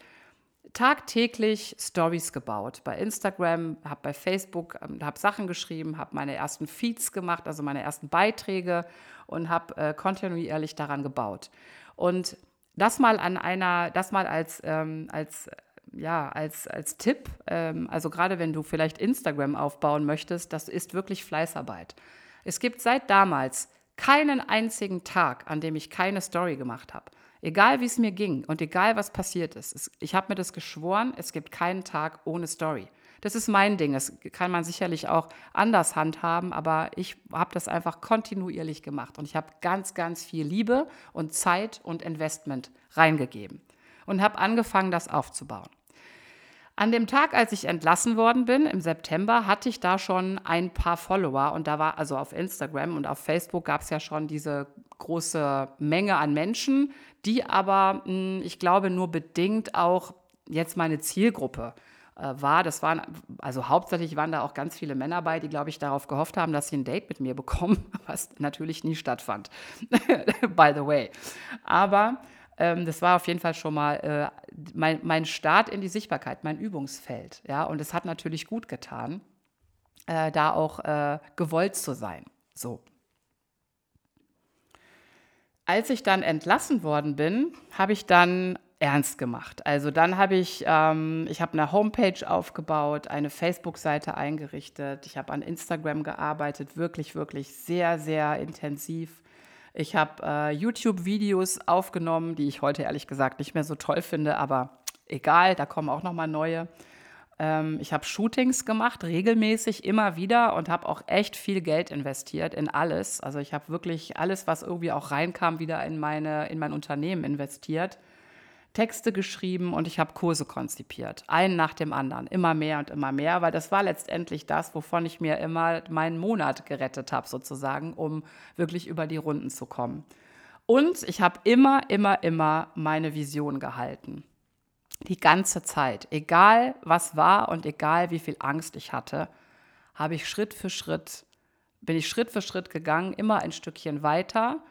tagtäglich Stories gebaut. Bei Instagram, habe bei Facebook, ähm, habe Sachen geschrieben, habe meine ersten Feeds gemacht, also meine ersten Beiträge und habe äh, kontinuierlich daran gebaut. Und das mal an einer, das mal als, ähm, als ja, als, als Tipp, ähm, also gerade wenn du vielleicht Instagram aufbauen möchtest, das ist wirklich Fleißarbeit. Es gibt seit damals keinen einzigen Tag, an dem ich keine Story gemacht habe. Egal wie es mir ging und egal was passiert ist, ich habe mir das geschworen, es gibt keinen Tag ohne Story. Das ist mein Ding. Das kann man sicherlich auch anders handhaben, aber ich habe das einfach kontinuierlich gemacht und ich habe ganz, ganz viel Liebe und Zeit und Investment reingegeben und habe angefangen, das aufzubauen. An dem Tag, als ich entlassen worden bin, im September, hatte ich da schon ein paar Follower und da war, also auf Instagram und auf Facebook gab es ja schon diese große Menge an Menschen, die aber, hm, ich glaube, nur bedingt auch jetzt meine Zielgruppe äh, war. Das waren, also hauptsächlich waren da auch ganz viele Männer bei, die, glaube ich, darauf gehofft haben, dass sie ein Date mit mir bekommen, was natürlich nie stattfand. By the way. Aber ähm, das war auf jeden Fall schon mal äh, mein, mein Start in die Sichtbarkeit, mein Übungsfeld. Ja? Und es hat natürlich gut getan, äh, da auch äh, gewollt zu sein. So. Als ich dann entlassen worden bin, habe ich dann ernst gemacht. Also dann habe ich, ähm, ich habe eine Homepage aufgebaut, eine Facebook-Seite eingerichtet, ich habe an Instagram gearbeitet, wirklich, wirklich sehr, sehr intensiv. Ich habe äh, YouTube-Videos aufgenommen, die ich heute ehrlich gesagt nicht mehr so toll finde, aber egal, da kommen auch noch mal neue. Ähm, ich habe Shootings gemacht, regelmäßig, immer wieder und habe auch echt viel Geld investiert in alles. Also ich habe wirklich alles, was irgendwie auch reinkam, wieder in, meine, in mein Unternehmen investiert. Texte geschrieben und ich habe Kurse konzipiert. Einen nach dem anderen, immer mehr und immer mehr, weil das war letztendlich das, wovon ich mir immer meinen Monat gerettet habe, sozusagen, um wirklich über die Runden zu kommen. Und ich habe immer, immer, immer meine Vision gehalten. Die ganze Zeit. Egal was war und egal wie viel Angst ich hatte, habe ich Schritt für Schritt, bin ich Schritt für Schritt gegangen, immer ein Stückchen weiter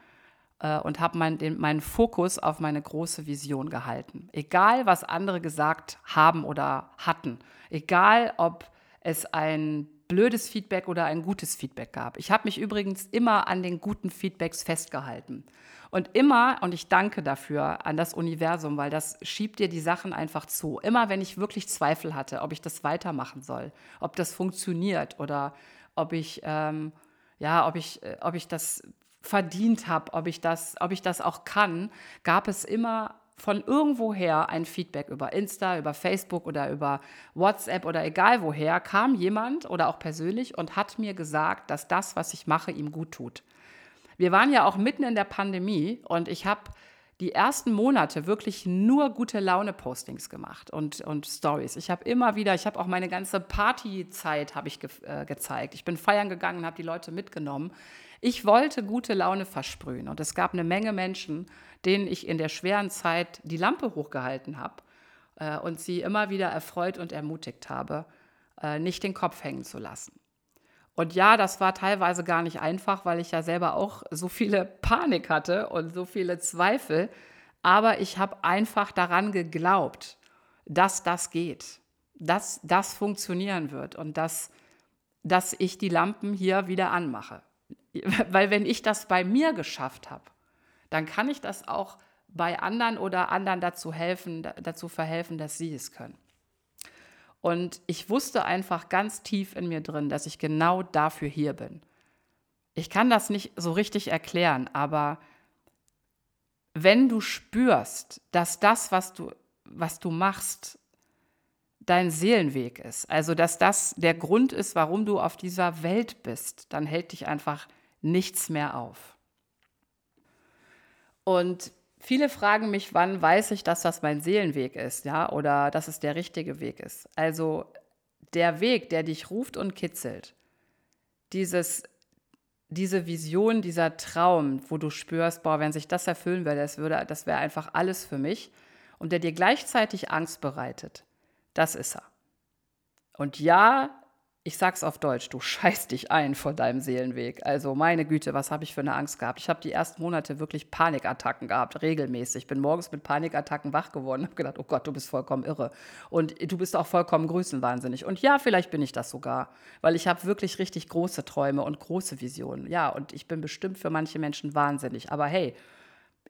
äh, und habe mein, meinen Fokus auf meine große Vision gehalten. Egal, was andere gesagt haben oder hatten. Egal, ob es ein blödes Feedback oder ein gutes Feedback gab. Ich habe mich übrigens immer an den guten Feedbacks festgehalten. Und immer, und ich danke dafür an das Universum, weil das schiebt dir die Sachen einfach zu. Immer wenn ich wirklich Zweifel hatte, ob ich das weitermachen soll, ob das funktioniert oder ob ich, ähm, ja, ob ich, äh, ob ich das verdient habe, ob ob ich das auch kann, gab es immer von irgendwoher ein Feedback über Insta, über Facebook oder über WhatsApp oder egal woher, kam jemand oder auch persönlich und hat mir gesagt, dass das, was ich mache, ihm gut tut. Wir waren ja auch mitten in der Pandemie und ich habe die ersten Monate wirklich nur gute Laune-Postings gemacht und, und Stories. Ich habe immer wieder, ich habe auch meine ganze Partyzeit habe ich ge äh, gezeigt. Ich bin feiern gegangen habe die Leute mitgenommen. Ich wollte gute Laune versprühen und es gab eine Menge Menschen, denen ich in der schweren Zeit die Lampe hochgehalten habe äh, und sie immer wieder erfreut und ermutigt habe, äh, nicht den Kopf hängen zu lassen. Und ja, das war teilweise gar nicht einfach, weil ich ja selber auch so viele Panik hatte und so viele Zweifel. Aber ich habe einfach daran geglaubt, dass das geht, dass das funktionieren wird und dass, dass ich die Lampen hier wieder anmache. Weil wenn ich das bei mir geschafft habe, dann kann ich das auch bei anderen oder anderen dazu helfen, dazu verhelfen, dass sie es können. Und ich wusste einfach ganz tief in mir drin, dass ich genau dafür hier bin. Ich kann das nicht so richtig erklären, aber wenn du spürst, dass das, was du, was du machst, dein Seelenweg ist, also dass das der Grund ist, warum du auf dieser Welt bist, dann hält dich einfach nichts mehr auf. Und viele fragen mich, wann weiß ich, dass das mein Seelenweg ist, ja, oder dass es der richtige Weg ist. Also der Weg, der dich ruft und kitzelt, dieses, diese Vision, dieser Traum, wo du spürst, boah, wenn sich das erfüllen würde, das, würde, das wäre einfach alles für mich und der dir gleichzeitig Angst bereitet, das ist er. Und ja, ich sag's auf Deutsch, du scheißt dich ein vor deinem Seelenweg. Also meine Güte, was habe ich für eine Angst gehabt? Ich habe die ersten Monate wirklich Panikattacken gehabt, regelmäßig. Bin morgens mit Panikattacken wach geworden habe gedacht, oh Gott, du bist vollkommen irre. Und du bist auch vollkommen größenwahnsinnig. Und ja, vielleicht bin ich das sogar, weil ich habe wirklich richtig große Träume und große Visionen. Ja, und ich bin bestimmt für manche Menschen wahnsinnig. Aber hey,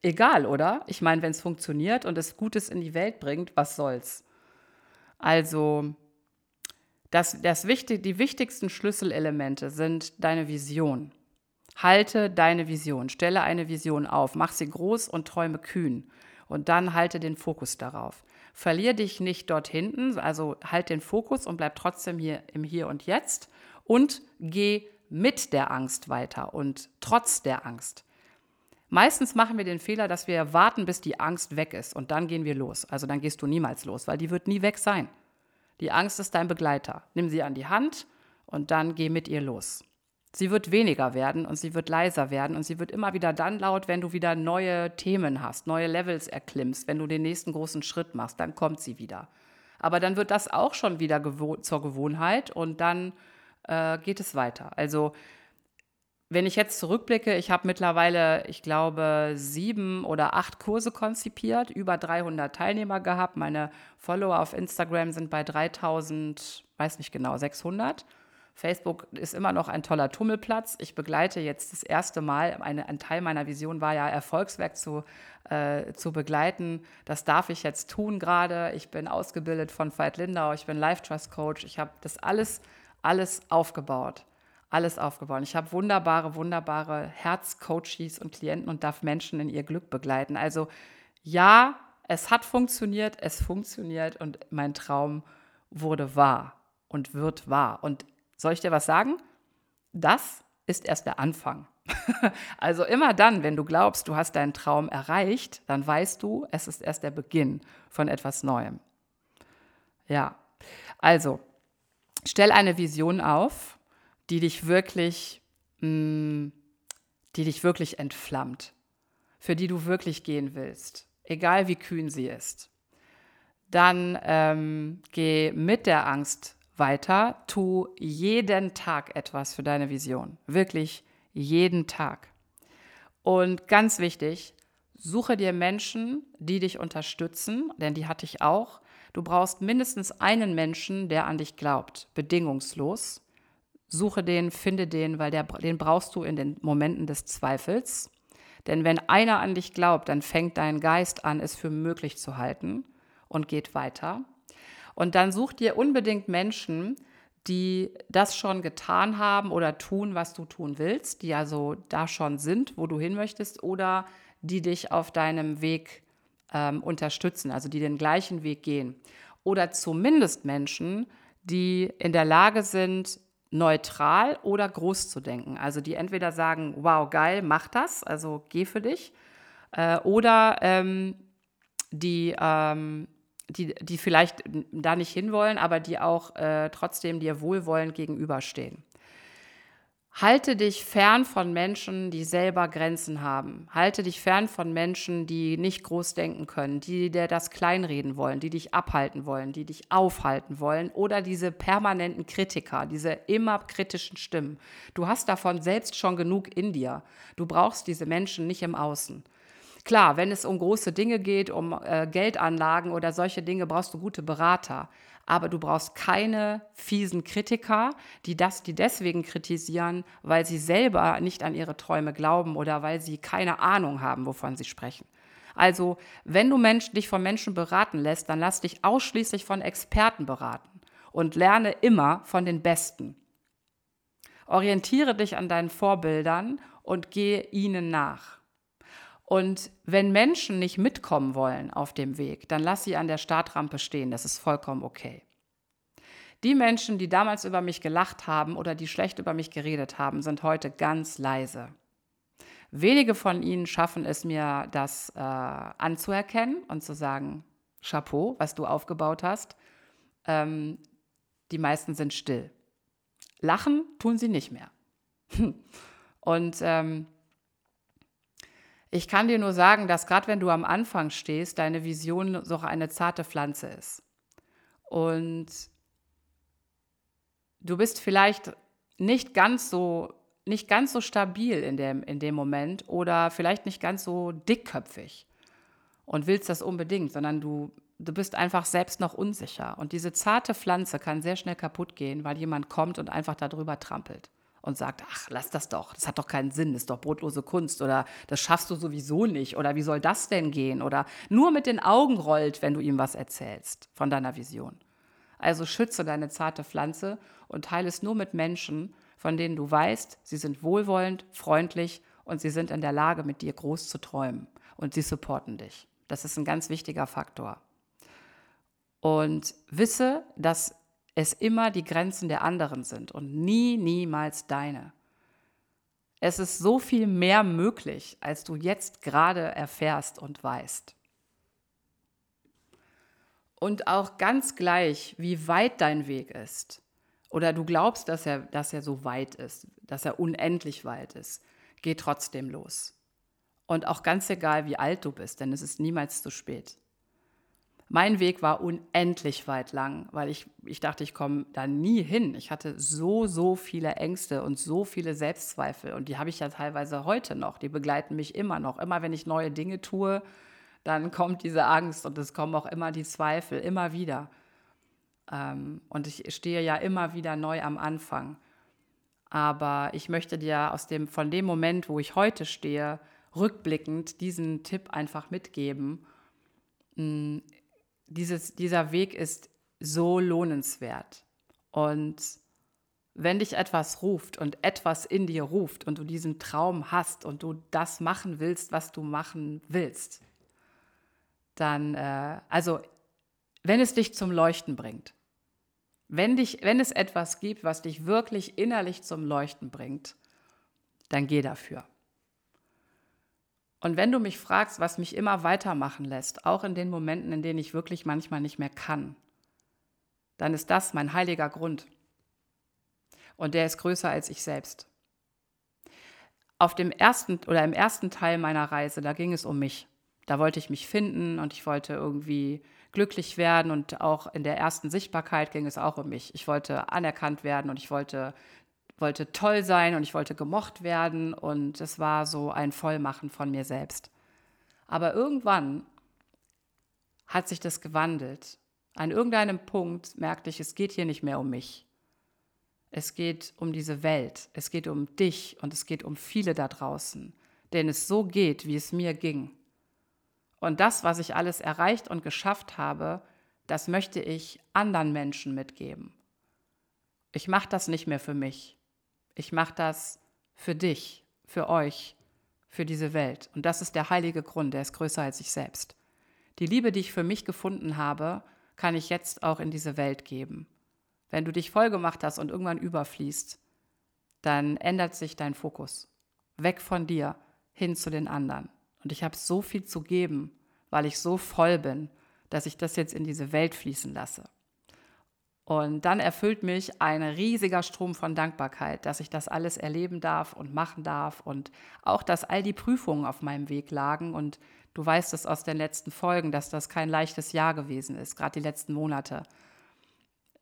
egal, oder? Ich meine, wenn es funktioniert und es Gutes in die Welt bringt, was soll's? Also das, das wichtig, die wichtigsten Schlüsselelemente sind deine Vision. Halte deine Vision, stelle eine Vision auf, mach sie groß und träume kühn. Und dann halte den Fokus darauf. Verlier dich nicht dort hinten, also halt den Fokus und bleib trotzdem hier im Hier und Jetzt und geh mit der Angst weiter und trotz der Angst. Meistens machen wir den Fehler, dass wir warten, bis die Angst weg ist und dann gehen wir los. Also dann gehst du niemals los, weil die wird nie weg sein. Die Angst ist dein Begleiter. Nimm sie an die Hand und dann geh mit ihr los. Sie wird weniger werden und sie wird leiser werden und sie wird immer wieder dann laut, wenn du wieder neue Themen hast, neue Levels erklimmst, wenn du den nächsten großen Schritt machst, dann kommt sie wieder. Aber dann wird das auch schon wieder gewo zur Gewohnheit und dann äh, geht es weiter. Also wenn ich jetzt zurückblicke, ich habe mittlerweile, ich glaube, sieben oder acht Kurse konzipiert, über 300 Teilnehmer gehabt. Meine Follower auf Instagram sind bei 3000, weiß nicht genau, 600. Facebook ist immer noch ein toller Tummelplatz. Ich begleite jetzt das erste Mal, eine, ein Teil meiner Vision war ja, Erfolgswerk zu, äh, zu begleiten. Das darf ich jetzt tun gerade. Ich bin ausgebildet von Veit Lindau, ich bin Life Trust Coach. Ich habe das alles, alles aufgebaut alles aufgebaut. Ich habe wunderbare, wunderbare Herzcoaches und Klienten und darf Menschen in ihr Glück begleiten. Also ja, es hat funktioniert, es funktioniert und mein Traum wurde wahr und wird wahr. Und soll ich dir was sagen? Das ist erst der Anfang. also immer dann, wenn du glaubst, du hast deinen Traum erreicht, dann weißt du, es ist erst der Beginn von etwas Neuem. Ja, also stell eine Vision auf die dich wirklich, mh, mm, die dich wirklich entflammt, für die du wirklich gehen willst, egal wie kühn sie ist. Dann ähm, geh mit der Angst weiter, tu jeden Tag etwas für deine Vision, wirklich jeden Tag. Und ganz wichtig, suche dir Menschen, die dich unterstützen, denn die hatte ich auch. Du brauchst mindestens einen Menschen, der an dich glaubt, bedingungslos suche den, finde den, weil der, den brauchst du in den Momenten des Zweifels. Denn wenn einer an dich glaubt, dann fängt dein Geist an, es für möglich zu halten und geht weiter. Und dann such dir unbedingt Menschen, die das schon getan haben oder tun, was du tun willst, die also da schon sind, wo du hin möchtest, oder die dich auf deinem Weg ähm, unterstützen, also die den gleichen Weg gehen. Oder zumindest Menschen, die in der Lage sind, neutral oder groß zu denken. Also die entweder sagen, wow, geil, mach das, also geh für dich, äh, oder ähm, die, ähm, die, die vielleicht da nicht hinwollen, aber die auch äh, trotzdem dir wohlwollend gegenüberstehen. Halte dich fern von Menschen, die selber Grenzen haben. Halte dich fern von Menschen, die nicht groß denken können, die dir das kleinreden wollen, die dich abhalten wollen, die dich aufhalten wollen oder diese permanenten Kritiker, diese immer kritischen Stimmen. Du hast davon selbst schon genug in dir. Du brauchst diese Menschen nicht im Außen. Klar, wenn es um große Dinge geht, um äh, Geldanlagen oder solche Dinge, brauchst du gute Berater aber du brauchst keine fiesen Kritiker, die das, die deswegen kritisieren, weil sie selber nicht an ihre Träume glauben oder weil sie keine Ahnung haben, wovon sie sprechen. Also, wenn du Mensch, dich von Menschen beraten lässt, dann lass dich ausschließlich von Experten beraten und lerne immer von den Besten. Orientiere dich an deinen Vorbildern und gehe ihnen nach. Und wenn Menschen nicht mitkommen wollen auf dem Weg, dann lass sie an der Startrampe stehen. Das ist vollkommen okay. Die Menschen, die damals über mich gelacht haben oder die schlecht über mich geredet haben, sind heute ganz leise. Wenige von ihnen schaffen es mir, das äh, anzuerkennen und zu sagen, Chapeau, was du aufgebaut hast. Ähm, die meisten sind still. Lachen tun sie nicht mehr. Und ähm, ich kann dir nur sagen, dass gerade wenn du am Anfang stehst, deine Vision noch eine zarte Pflanze ist. Und du bist vielleicht nicht ganz so, nicht ganz so stabil in dem, in dem Moment oder vielleicht nicht ganz so dickköpfig und willst das unbedingt, sondern du, du bist einfach selbst noch unsicher. Und diese zarte Pflanze kann sehr schnell kaputt gehen, weil jemand kommt und einfach darüber trampelt und sagt, ach, lass das doch, das hat doch keinen Sinn, das ist doch brotlose Kunst oder das schaffst du sowieso nicht oder wie soll das denn gehen oder nur mit den Augen rollt, wenn du ihm was erzählst von deiner Vision. Also schütze deine zarte Pflanze und teile es nur mit Menschen, von denen du weißt, sie sind wohlwollend, freundlich und sie sind in der Lage, mit dir groß zu träumen und sie supporten dich. Das ist ein ganz wichtiger Faktor. Und wisse, dass es immer die Grenzen der anderen sind und nie, niemals deine. Es ist so viel mehr möglich, als du jetzt gerade erfährst und weißt. Und auch ganz gleich, wie weit dein Weg ist, oder du glaubst, dass er, dass er so weit ist, dass er unendlich weit ist, geh trotzdem los. Und auch ganz egal, wie alt du bist, denn es ist niemals zu spät. Mein Weg war unendlich weit lang, weil ich, ich dachte, ich komme da nie hin. Ich hatte so, so viele Ängste und so viele Selbstzweifel. Und die habe ich ja teilweise heute noch. Die begleiten mich immer noch. Immer wenn ich neue Dinge tue, dann kommt diese Angst und es kommen auch immer die Zweifel, immer wieder. Ähm, und ich stehe ja immer wieder neu am Anfang. Aber ich möchte dir aus dem, von dem Moment, wo ich heute stehe, rückblickend diesen Tipp einfach mitgeben. Dieses, dieser Weg ist so lohnenswert. Und wenn dich etwas ruft und etwas in dir ruft und du diesen Traum hast und du das machen willst, was du machen willst, dann, äh, also wenn es dich zum Leuchten bringt, wenn, dich, wenn es etwas gibt, was dich wirklich innerlich zum Leuchten bringt, dann geh dafür. Und wenn du mich fragst, was mich immer weitermachen lässt, auch in den Momenten, in denen ich wirklich manchmal nicht mehr kann, dann ist das mein heiliger Grund. Und der ist größer als ich selbst. Auf dem ersten oder im ersten Teil meiner Reise, da ging es um mich. Da wollte ich mich finden und ich wollte irgendwie glücklich werden und auch in der ersten Sichtbarkeit ging es auch um mich. Ich wollte anerkannt werden und ich wollte wollte toll sein und ich wollte gemocht werden und es war so ein Vollmachen von mir selbst. Aber irgendwann hat sich das gewandelt. An irgendeinem Punkt merkte ich, es geht hier nicht mehr um mich. Es geht um diese Welt, es geht um dich und es geht um viele da draußen, denen es so geht, wie es mir ging. Und das, was ich alles erreicht und geschafft habe, das möchte ich anderen Menschen mitgeben. Ich mache das nicht mehr für mich. Ich mache das für dich, für euch, für diese Welt. Und das ist der heilige Grund, der ist größer als ich selbst. Die Liebe, die ich für mich gefunden habe, kann ich jetzt auch in diese Welt geben. Wenn du dich voll gemacht hast und irgendwann überfließt, dann ändert sich dein Fokus. Weg von dir hin zu den anderen. Und ich habe so viel zu geben, weil ich so voll bin, dass ich das jetzt in diese Welt fließen lasse. Und dann erfüllt mich ein riesiger Strom von Dankbarkeit, dass ich das alles erleben darf und machen darf und auch, dass all die Prüfungen auf meinem Weg lagen. Und du weißt es aus den letzten Folgen, dass das kein leichtes Jahr gewesen ist, gerade die letzten Monate.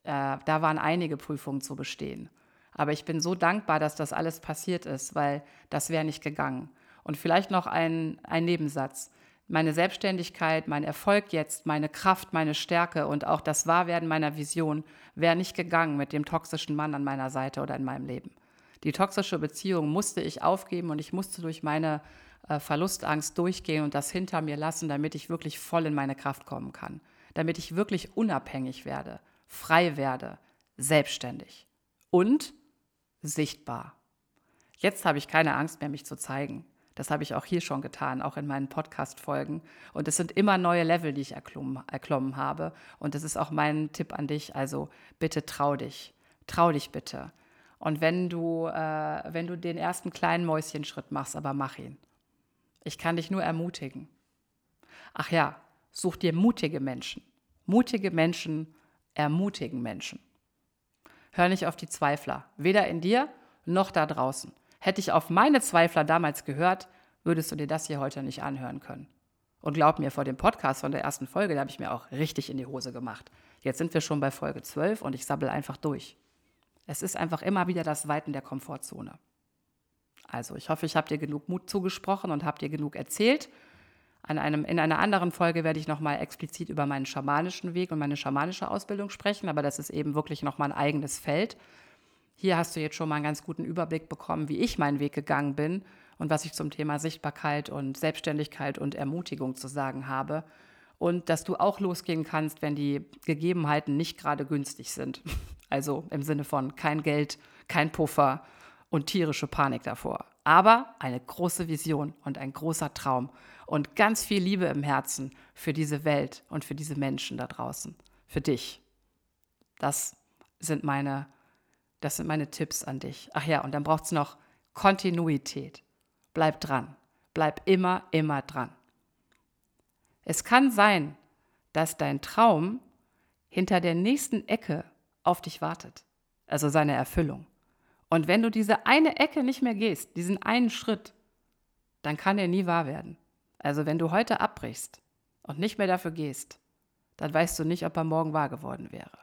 Äh, da waren einige Prüfungen zu bestehen. Aber ich bin so dankbar, dass das alles passiert ist, weil das wäre nicht gegangen. Und vielleicht noch ein, ein Nebensatz meine Selbstständigkeit, mein Erfolg jetzt, meine Kraft, meine Stärke und auch das Wahrwerden meiner Vision wäre nicht gegangen mit dem toxischen Mann an meiner Seite oder in meinem Leben. Die toxische Beziehung musste ich aufgeben und ich musste durch meine äh, Verlustangst durchgehen und das hinter mir lassen, damit ich wirklich voll in meine Kraft kommen kann, damit ich wirklich unabhängig werde, frei werde, selbstständig und sichtbar. Jetzt habe ich keine Angst mehr, mich zu zeigen. Das habe ich auch hier schon getan, auch in meinen Podcast-Folgen. Und es sind immer neue Level, die ich erklommen, erklommen habe. Und das ist auch mein Tipp an dich. Also bitte trau dich. Trau dich bitte. Und wenn du, äh, wenn du den ersten kleinen Mäuschenschritt machst, aber mach ihn. Ich kann dich nur ermutigen. Ach ja, such dir mutige Menschen. Mutige Menschen ermutigen Menschen. Hör nicht auf die Zweifler, weder in dir noch da draußen. Hätte ich auf meine Zweifler damals gehört, würdest du dir das hier heute nicht anhören können. Und glaub mir, vor dem Podcast von der ersten Folge, da habe ich mir auch richtig in die Hose gemacht. Jetzt sind wir schon bei Folge 12 und ich sabbel einfach durch. Es ist einfach immer wieder das Weiten der Komfortzone. Also, ich hoffe, ich habe dir genug Mut zugesprochen und habe dir genug erzählt. An einem, in einer anderen Folge werde ich nochmal explizit über meinen schamanischen Weg und meine schamanische Ausbildung sprechen, aber das ist eben wirklich nochmal ein eigenes Feld. Hier hast du jetzt schon mal einen ganz guten Überblick bekommen, wie ich meinen Weg gegangen bin und was ich zum Thema Sichtbarkeit und Selbstständigkeit und Ermutigung zu sagen habe. Und dass du auch losgehen kannst, wenn die Gegebenheiten nicht gerade günstig sind. Also im Sinne von kein Geld, kein Puffer und tierische Panik davor. Aber eine große Vision und ein großer Traum und ganz viel Liebe im Herzen für diese Welt und für diese Menschen da draußen. Für dich. Das sind meine, das sind meine Tipps an dich. Ach ja, und dann braucht es noch Kontinuität. Bleib dran. Bleib immer, immer dran. Es kann sein, dass dein Traum hinter der nächsten Ecke auf dich wartet, also seine Erfüllung. Und wenn du diese eine Ecke nicht mehr gehst, diesen einen Schritt, dann kann er nie wahr werden. Also wenn du heute abbrichst und nicht mehr dafür gehst, dann weißt du nicht, ob er morgen wahr geworden wäre.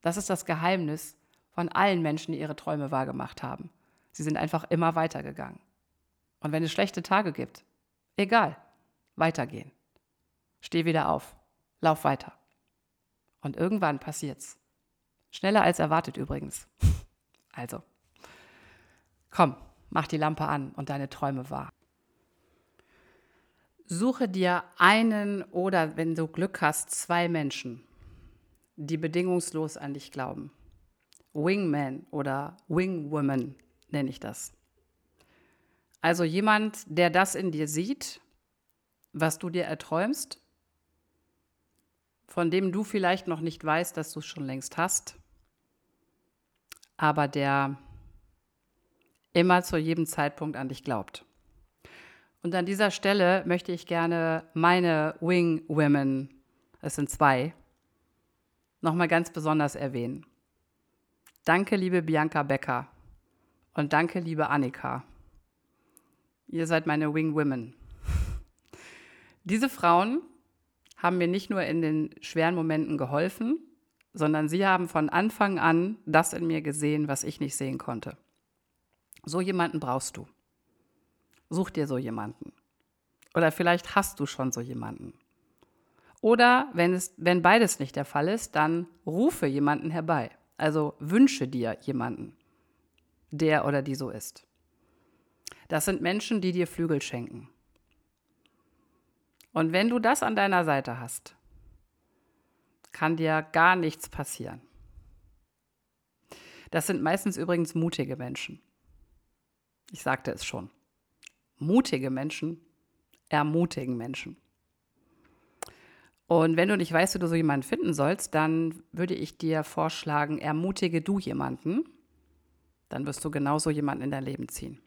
Das ist das Geheimnis von allen Menschen, die ihre Träume wahrgemacht haben. Sie sind einfach immer weitergegangen. Und wenn es schlechte Tage gibt, egal, weitergehen. Steh wieder auf, lauf weiter. Und irgendwann passiert's. Schneller als erwartet übrigens. Also, komm, mach die Lampe an und deine Träume wahr. Suche dir einen oder, wenn du Glück hast, zwei Menschen, die bedingungslos an dich glauben. Wingman oder Wingwoman nenne ich das. Also jemand, der das in dir sieht, was du dir erträumst, von dem du vielleicht noch nicht weißt, dass du es schon längst hast, aber der immer zu jedem Zeitpunkt an dich glaubt. Und an dieser Stelle möchte ich gerne meine Wing Women, es sind zwei, nochmal ganz besonders erwähnen. Danke, liebe Bianca Becker und danke, liebe Annika. Ihr seid meine Wing Women. Diese Frauen haben mir nicht nur in den schweren Momenten geholfen, sondern sie haben von Anfang an das in mir gesehen, was ich nicht sehen konnte. So jemanden brauchst du. Such dir so jemanden. Oder vielleicht hast du schon so jemanden. Oder wenn, es, wenn beides nicht der Fall ist, dann rufe jemanden herbei. Also wünsche dir jemanden, der oder die so ist. Das sind Menschen, die dir Flügel schenken. Und wenn du das an deiner Seite hast, kann dir gar nichts passieren. Das sind meistens übrigens mutige Menschen. Ich sagte es schon. Mutige Menschen ermutigen Menschen. Und wenn du nicht weißt, wie du so jemanden finden sollst, dann würde ich dir vorschlagen, ermutige du jemanden, dann wirst du genauso jemanden in dein Leben ziehen.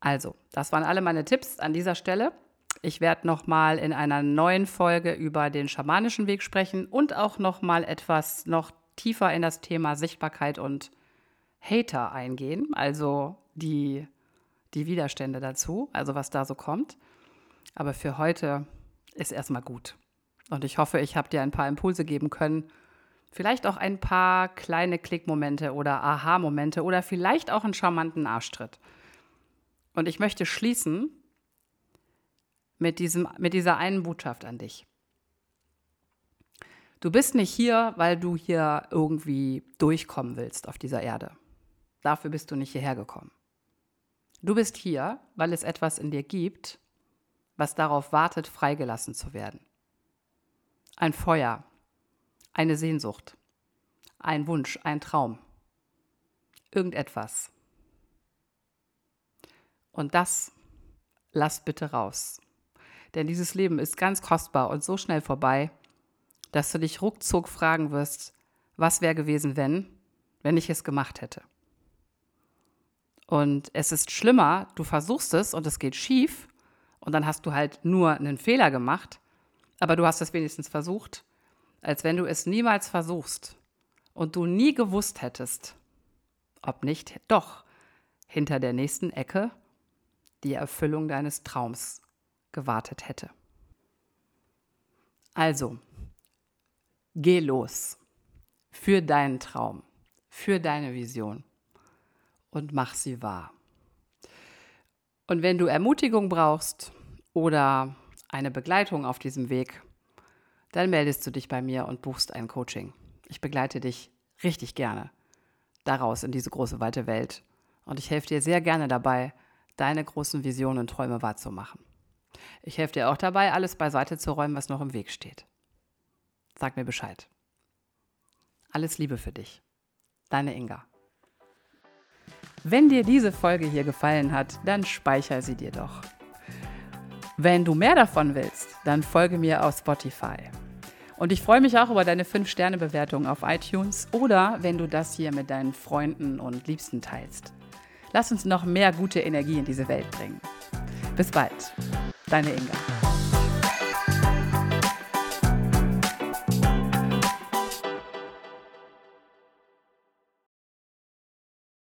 Also, das waren alle meine Tipps an dieser Stelle. Ich werde nochmal in einer neuen Folge über den schamanischen Weg sprechen und auch nochmal etwas noch tiefer in das Thema Sichtbarkeit und Hater eingehen, also die, die Widerstände dazu, also was da so kommt. Aber für heute ist erstmal gut. Und ich hoffe, ich habe dir ein paar Impulse geben können. Vielleicht auch ein paar kleine Klickmomente oder Aha-Momente oder vielleicht auch einen charmanten Arschtritt. Und ich möchte schließen mit, diesem, mit dieser einen Botschaft an dich. Du bist nicht hier, weil du hier irgendwie durchkommen willst auf dieser Erde. Dafür bist du nicht hierher gekommen. Du bist hier, weil es etwas in dir gibt, was darauf wartet, freigelassen zu werden. Ein Feuer, eine Sehnsucht, ein Wunsch, ein Traum, irgendetwas. Und das lass bitte raus. Denn dieses Leben ist ganz kostbar und so schnell vorbei, dass du dich ruckzuck fragen wirst, was wäre gewesen, wenn, wenn ich es gemacht hätte. Und es ist schlimmer, du versuchst es und es geht schief und dann hast du halt nur einen Fehler gemacht, aber du hast es wenigstens versucht, als wenn du es niemals versuchst und du nie gewusst hättest, ob nicht doch hinter der nächsten Ecke die Erfüllung deines Traums gewartet hätte. Also, geh los für deinen Traum, für deine Vision und mach sie wahr. Und wenn du Ermutigung brauchst oder eine Begleitung auf diesem Weg, dann meldest du dich bei mir und buchst ein Coaching. Ich begleite dich richtig gerne daraus in diese große weite Welt und ich helfe dir sehr gerne dabei, deine großen Visionen und Träume wahrzumachen. Ich helfe dir auch dabei, alles beiseite zu räumen, was noch im Weg steht. Sag mir Bescheid. Alles Liebe für dich. Deine Inga. Wenn dir diese Folge hier gefallen hat, dann speicher sie dir doch. Wenn du mehr davon willst, dann folge mir auf Spotify. Und ich freue mich auch über deine 5-Sterne-Bewertung auf iTunes oder wenn du das hier mit deinen Freunden und Liebsten teilst. Lass uns noch mehr gute Energie in diese Welt bringen. Bis bald, deine Inga.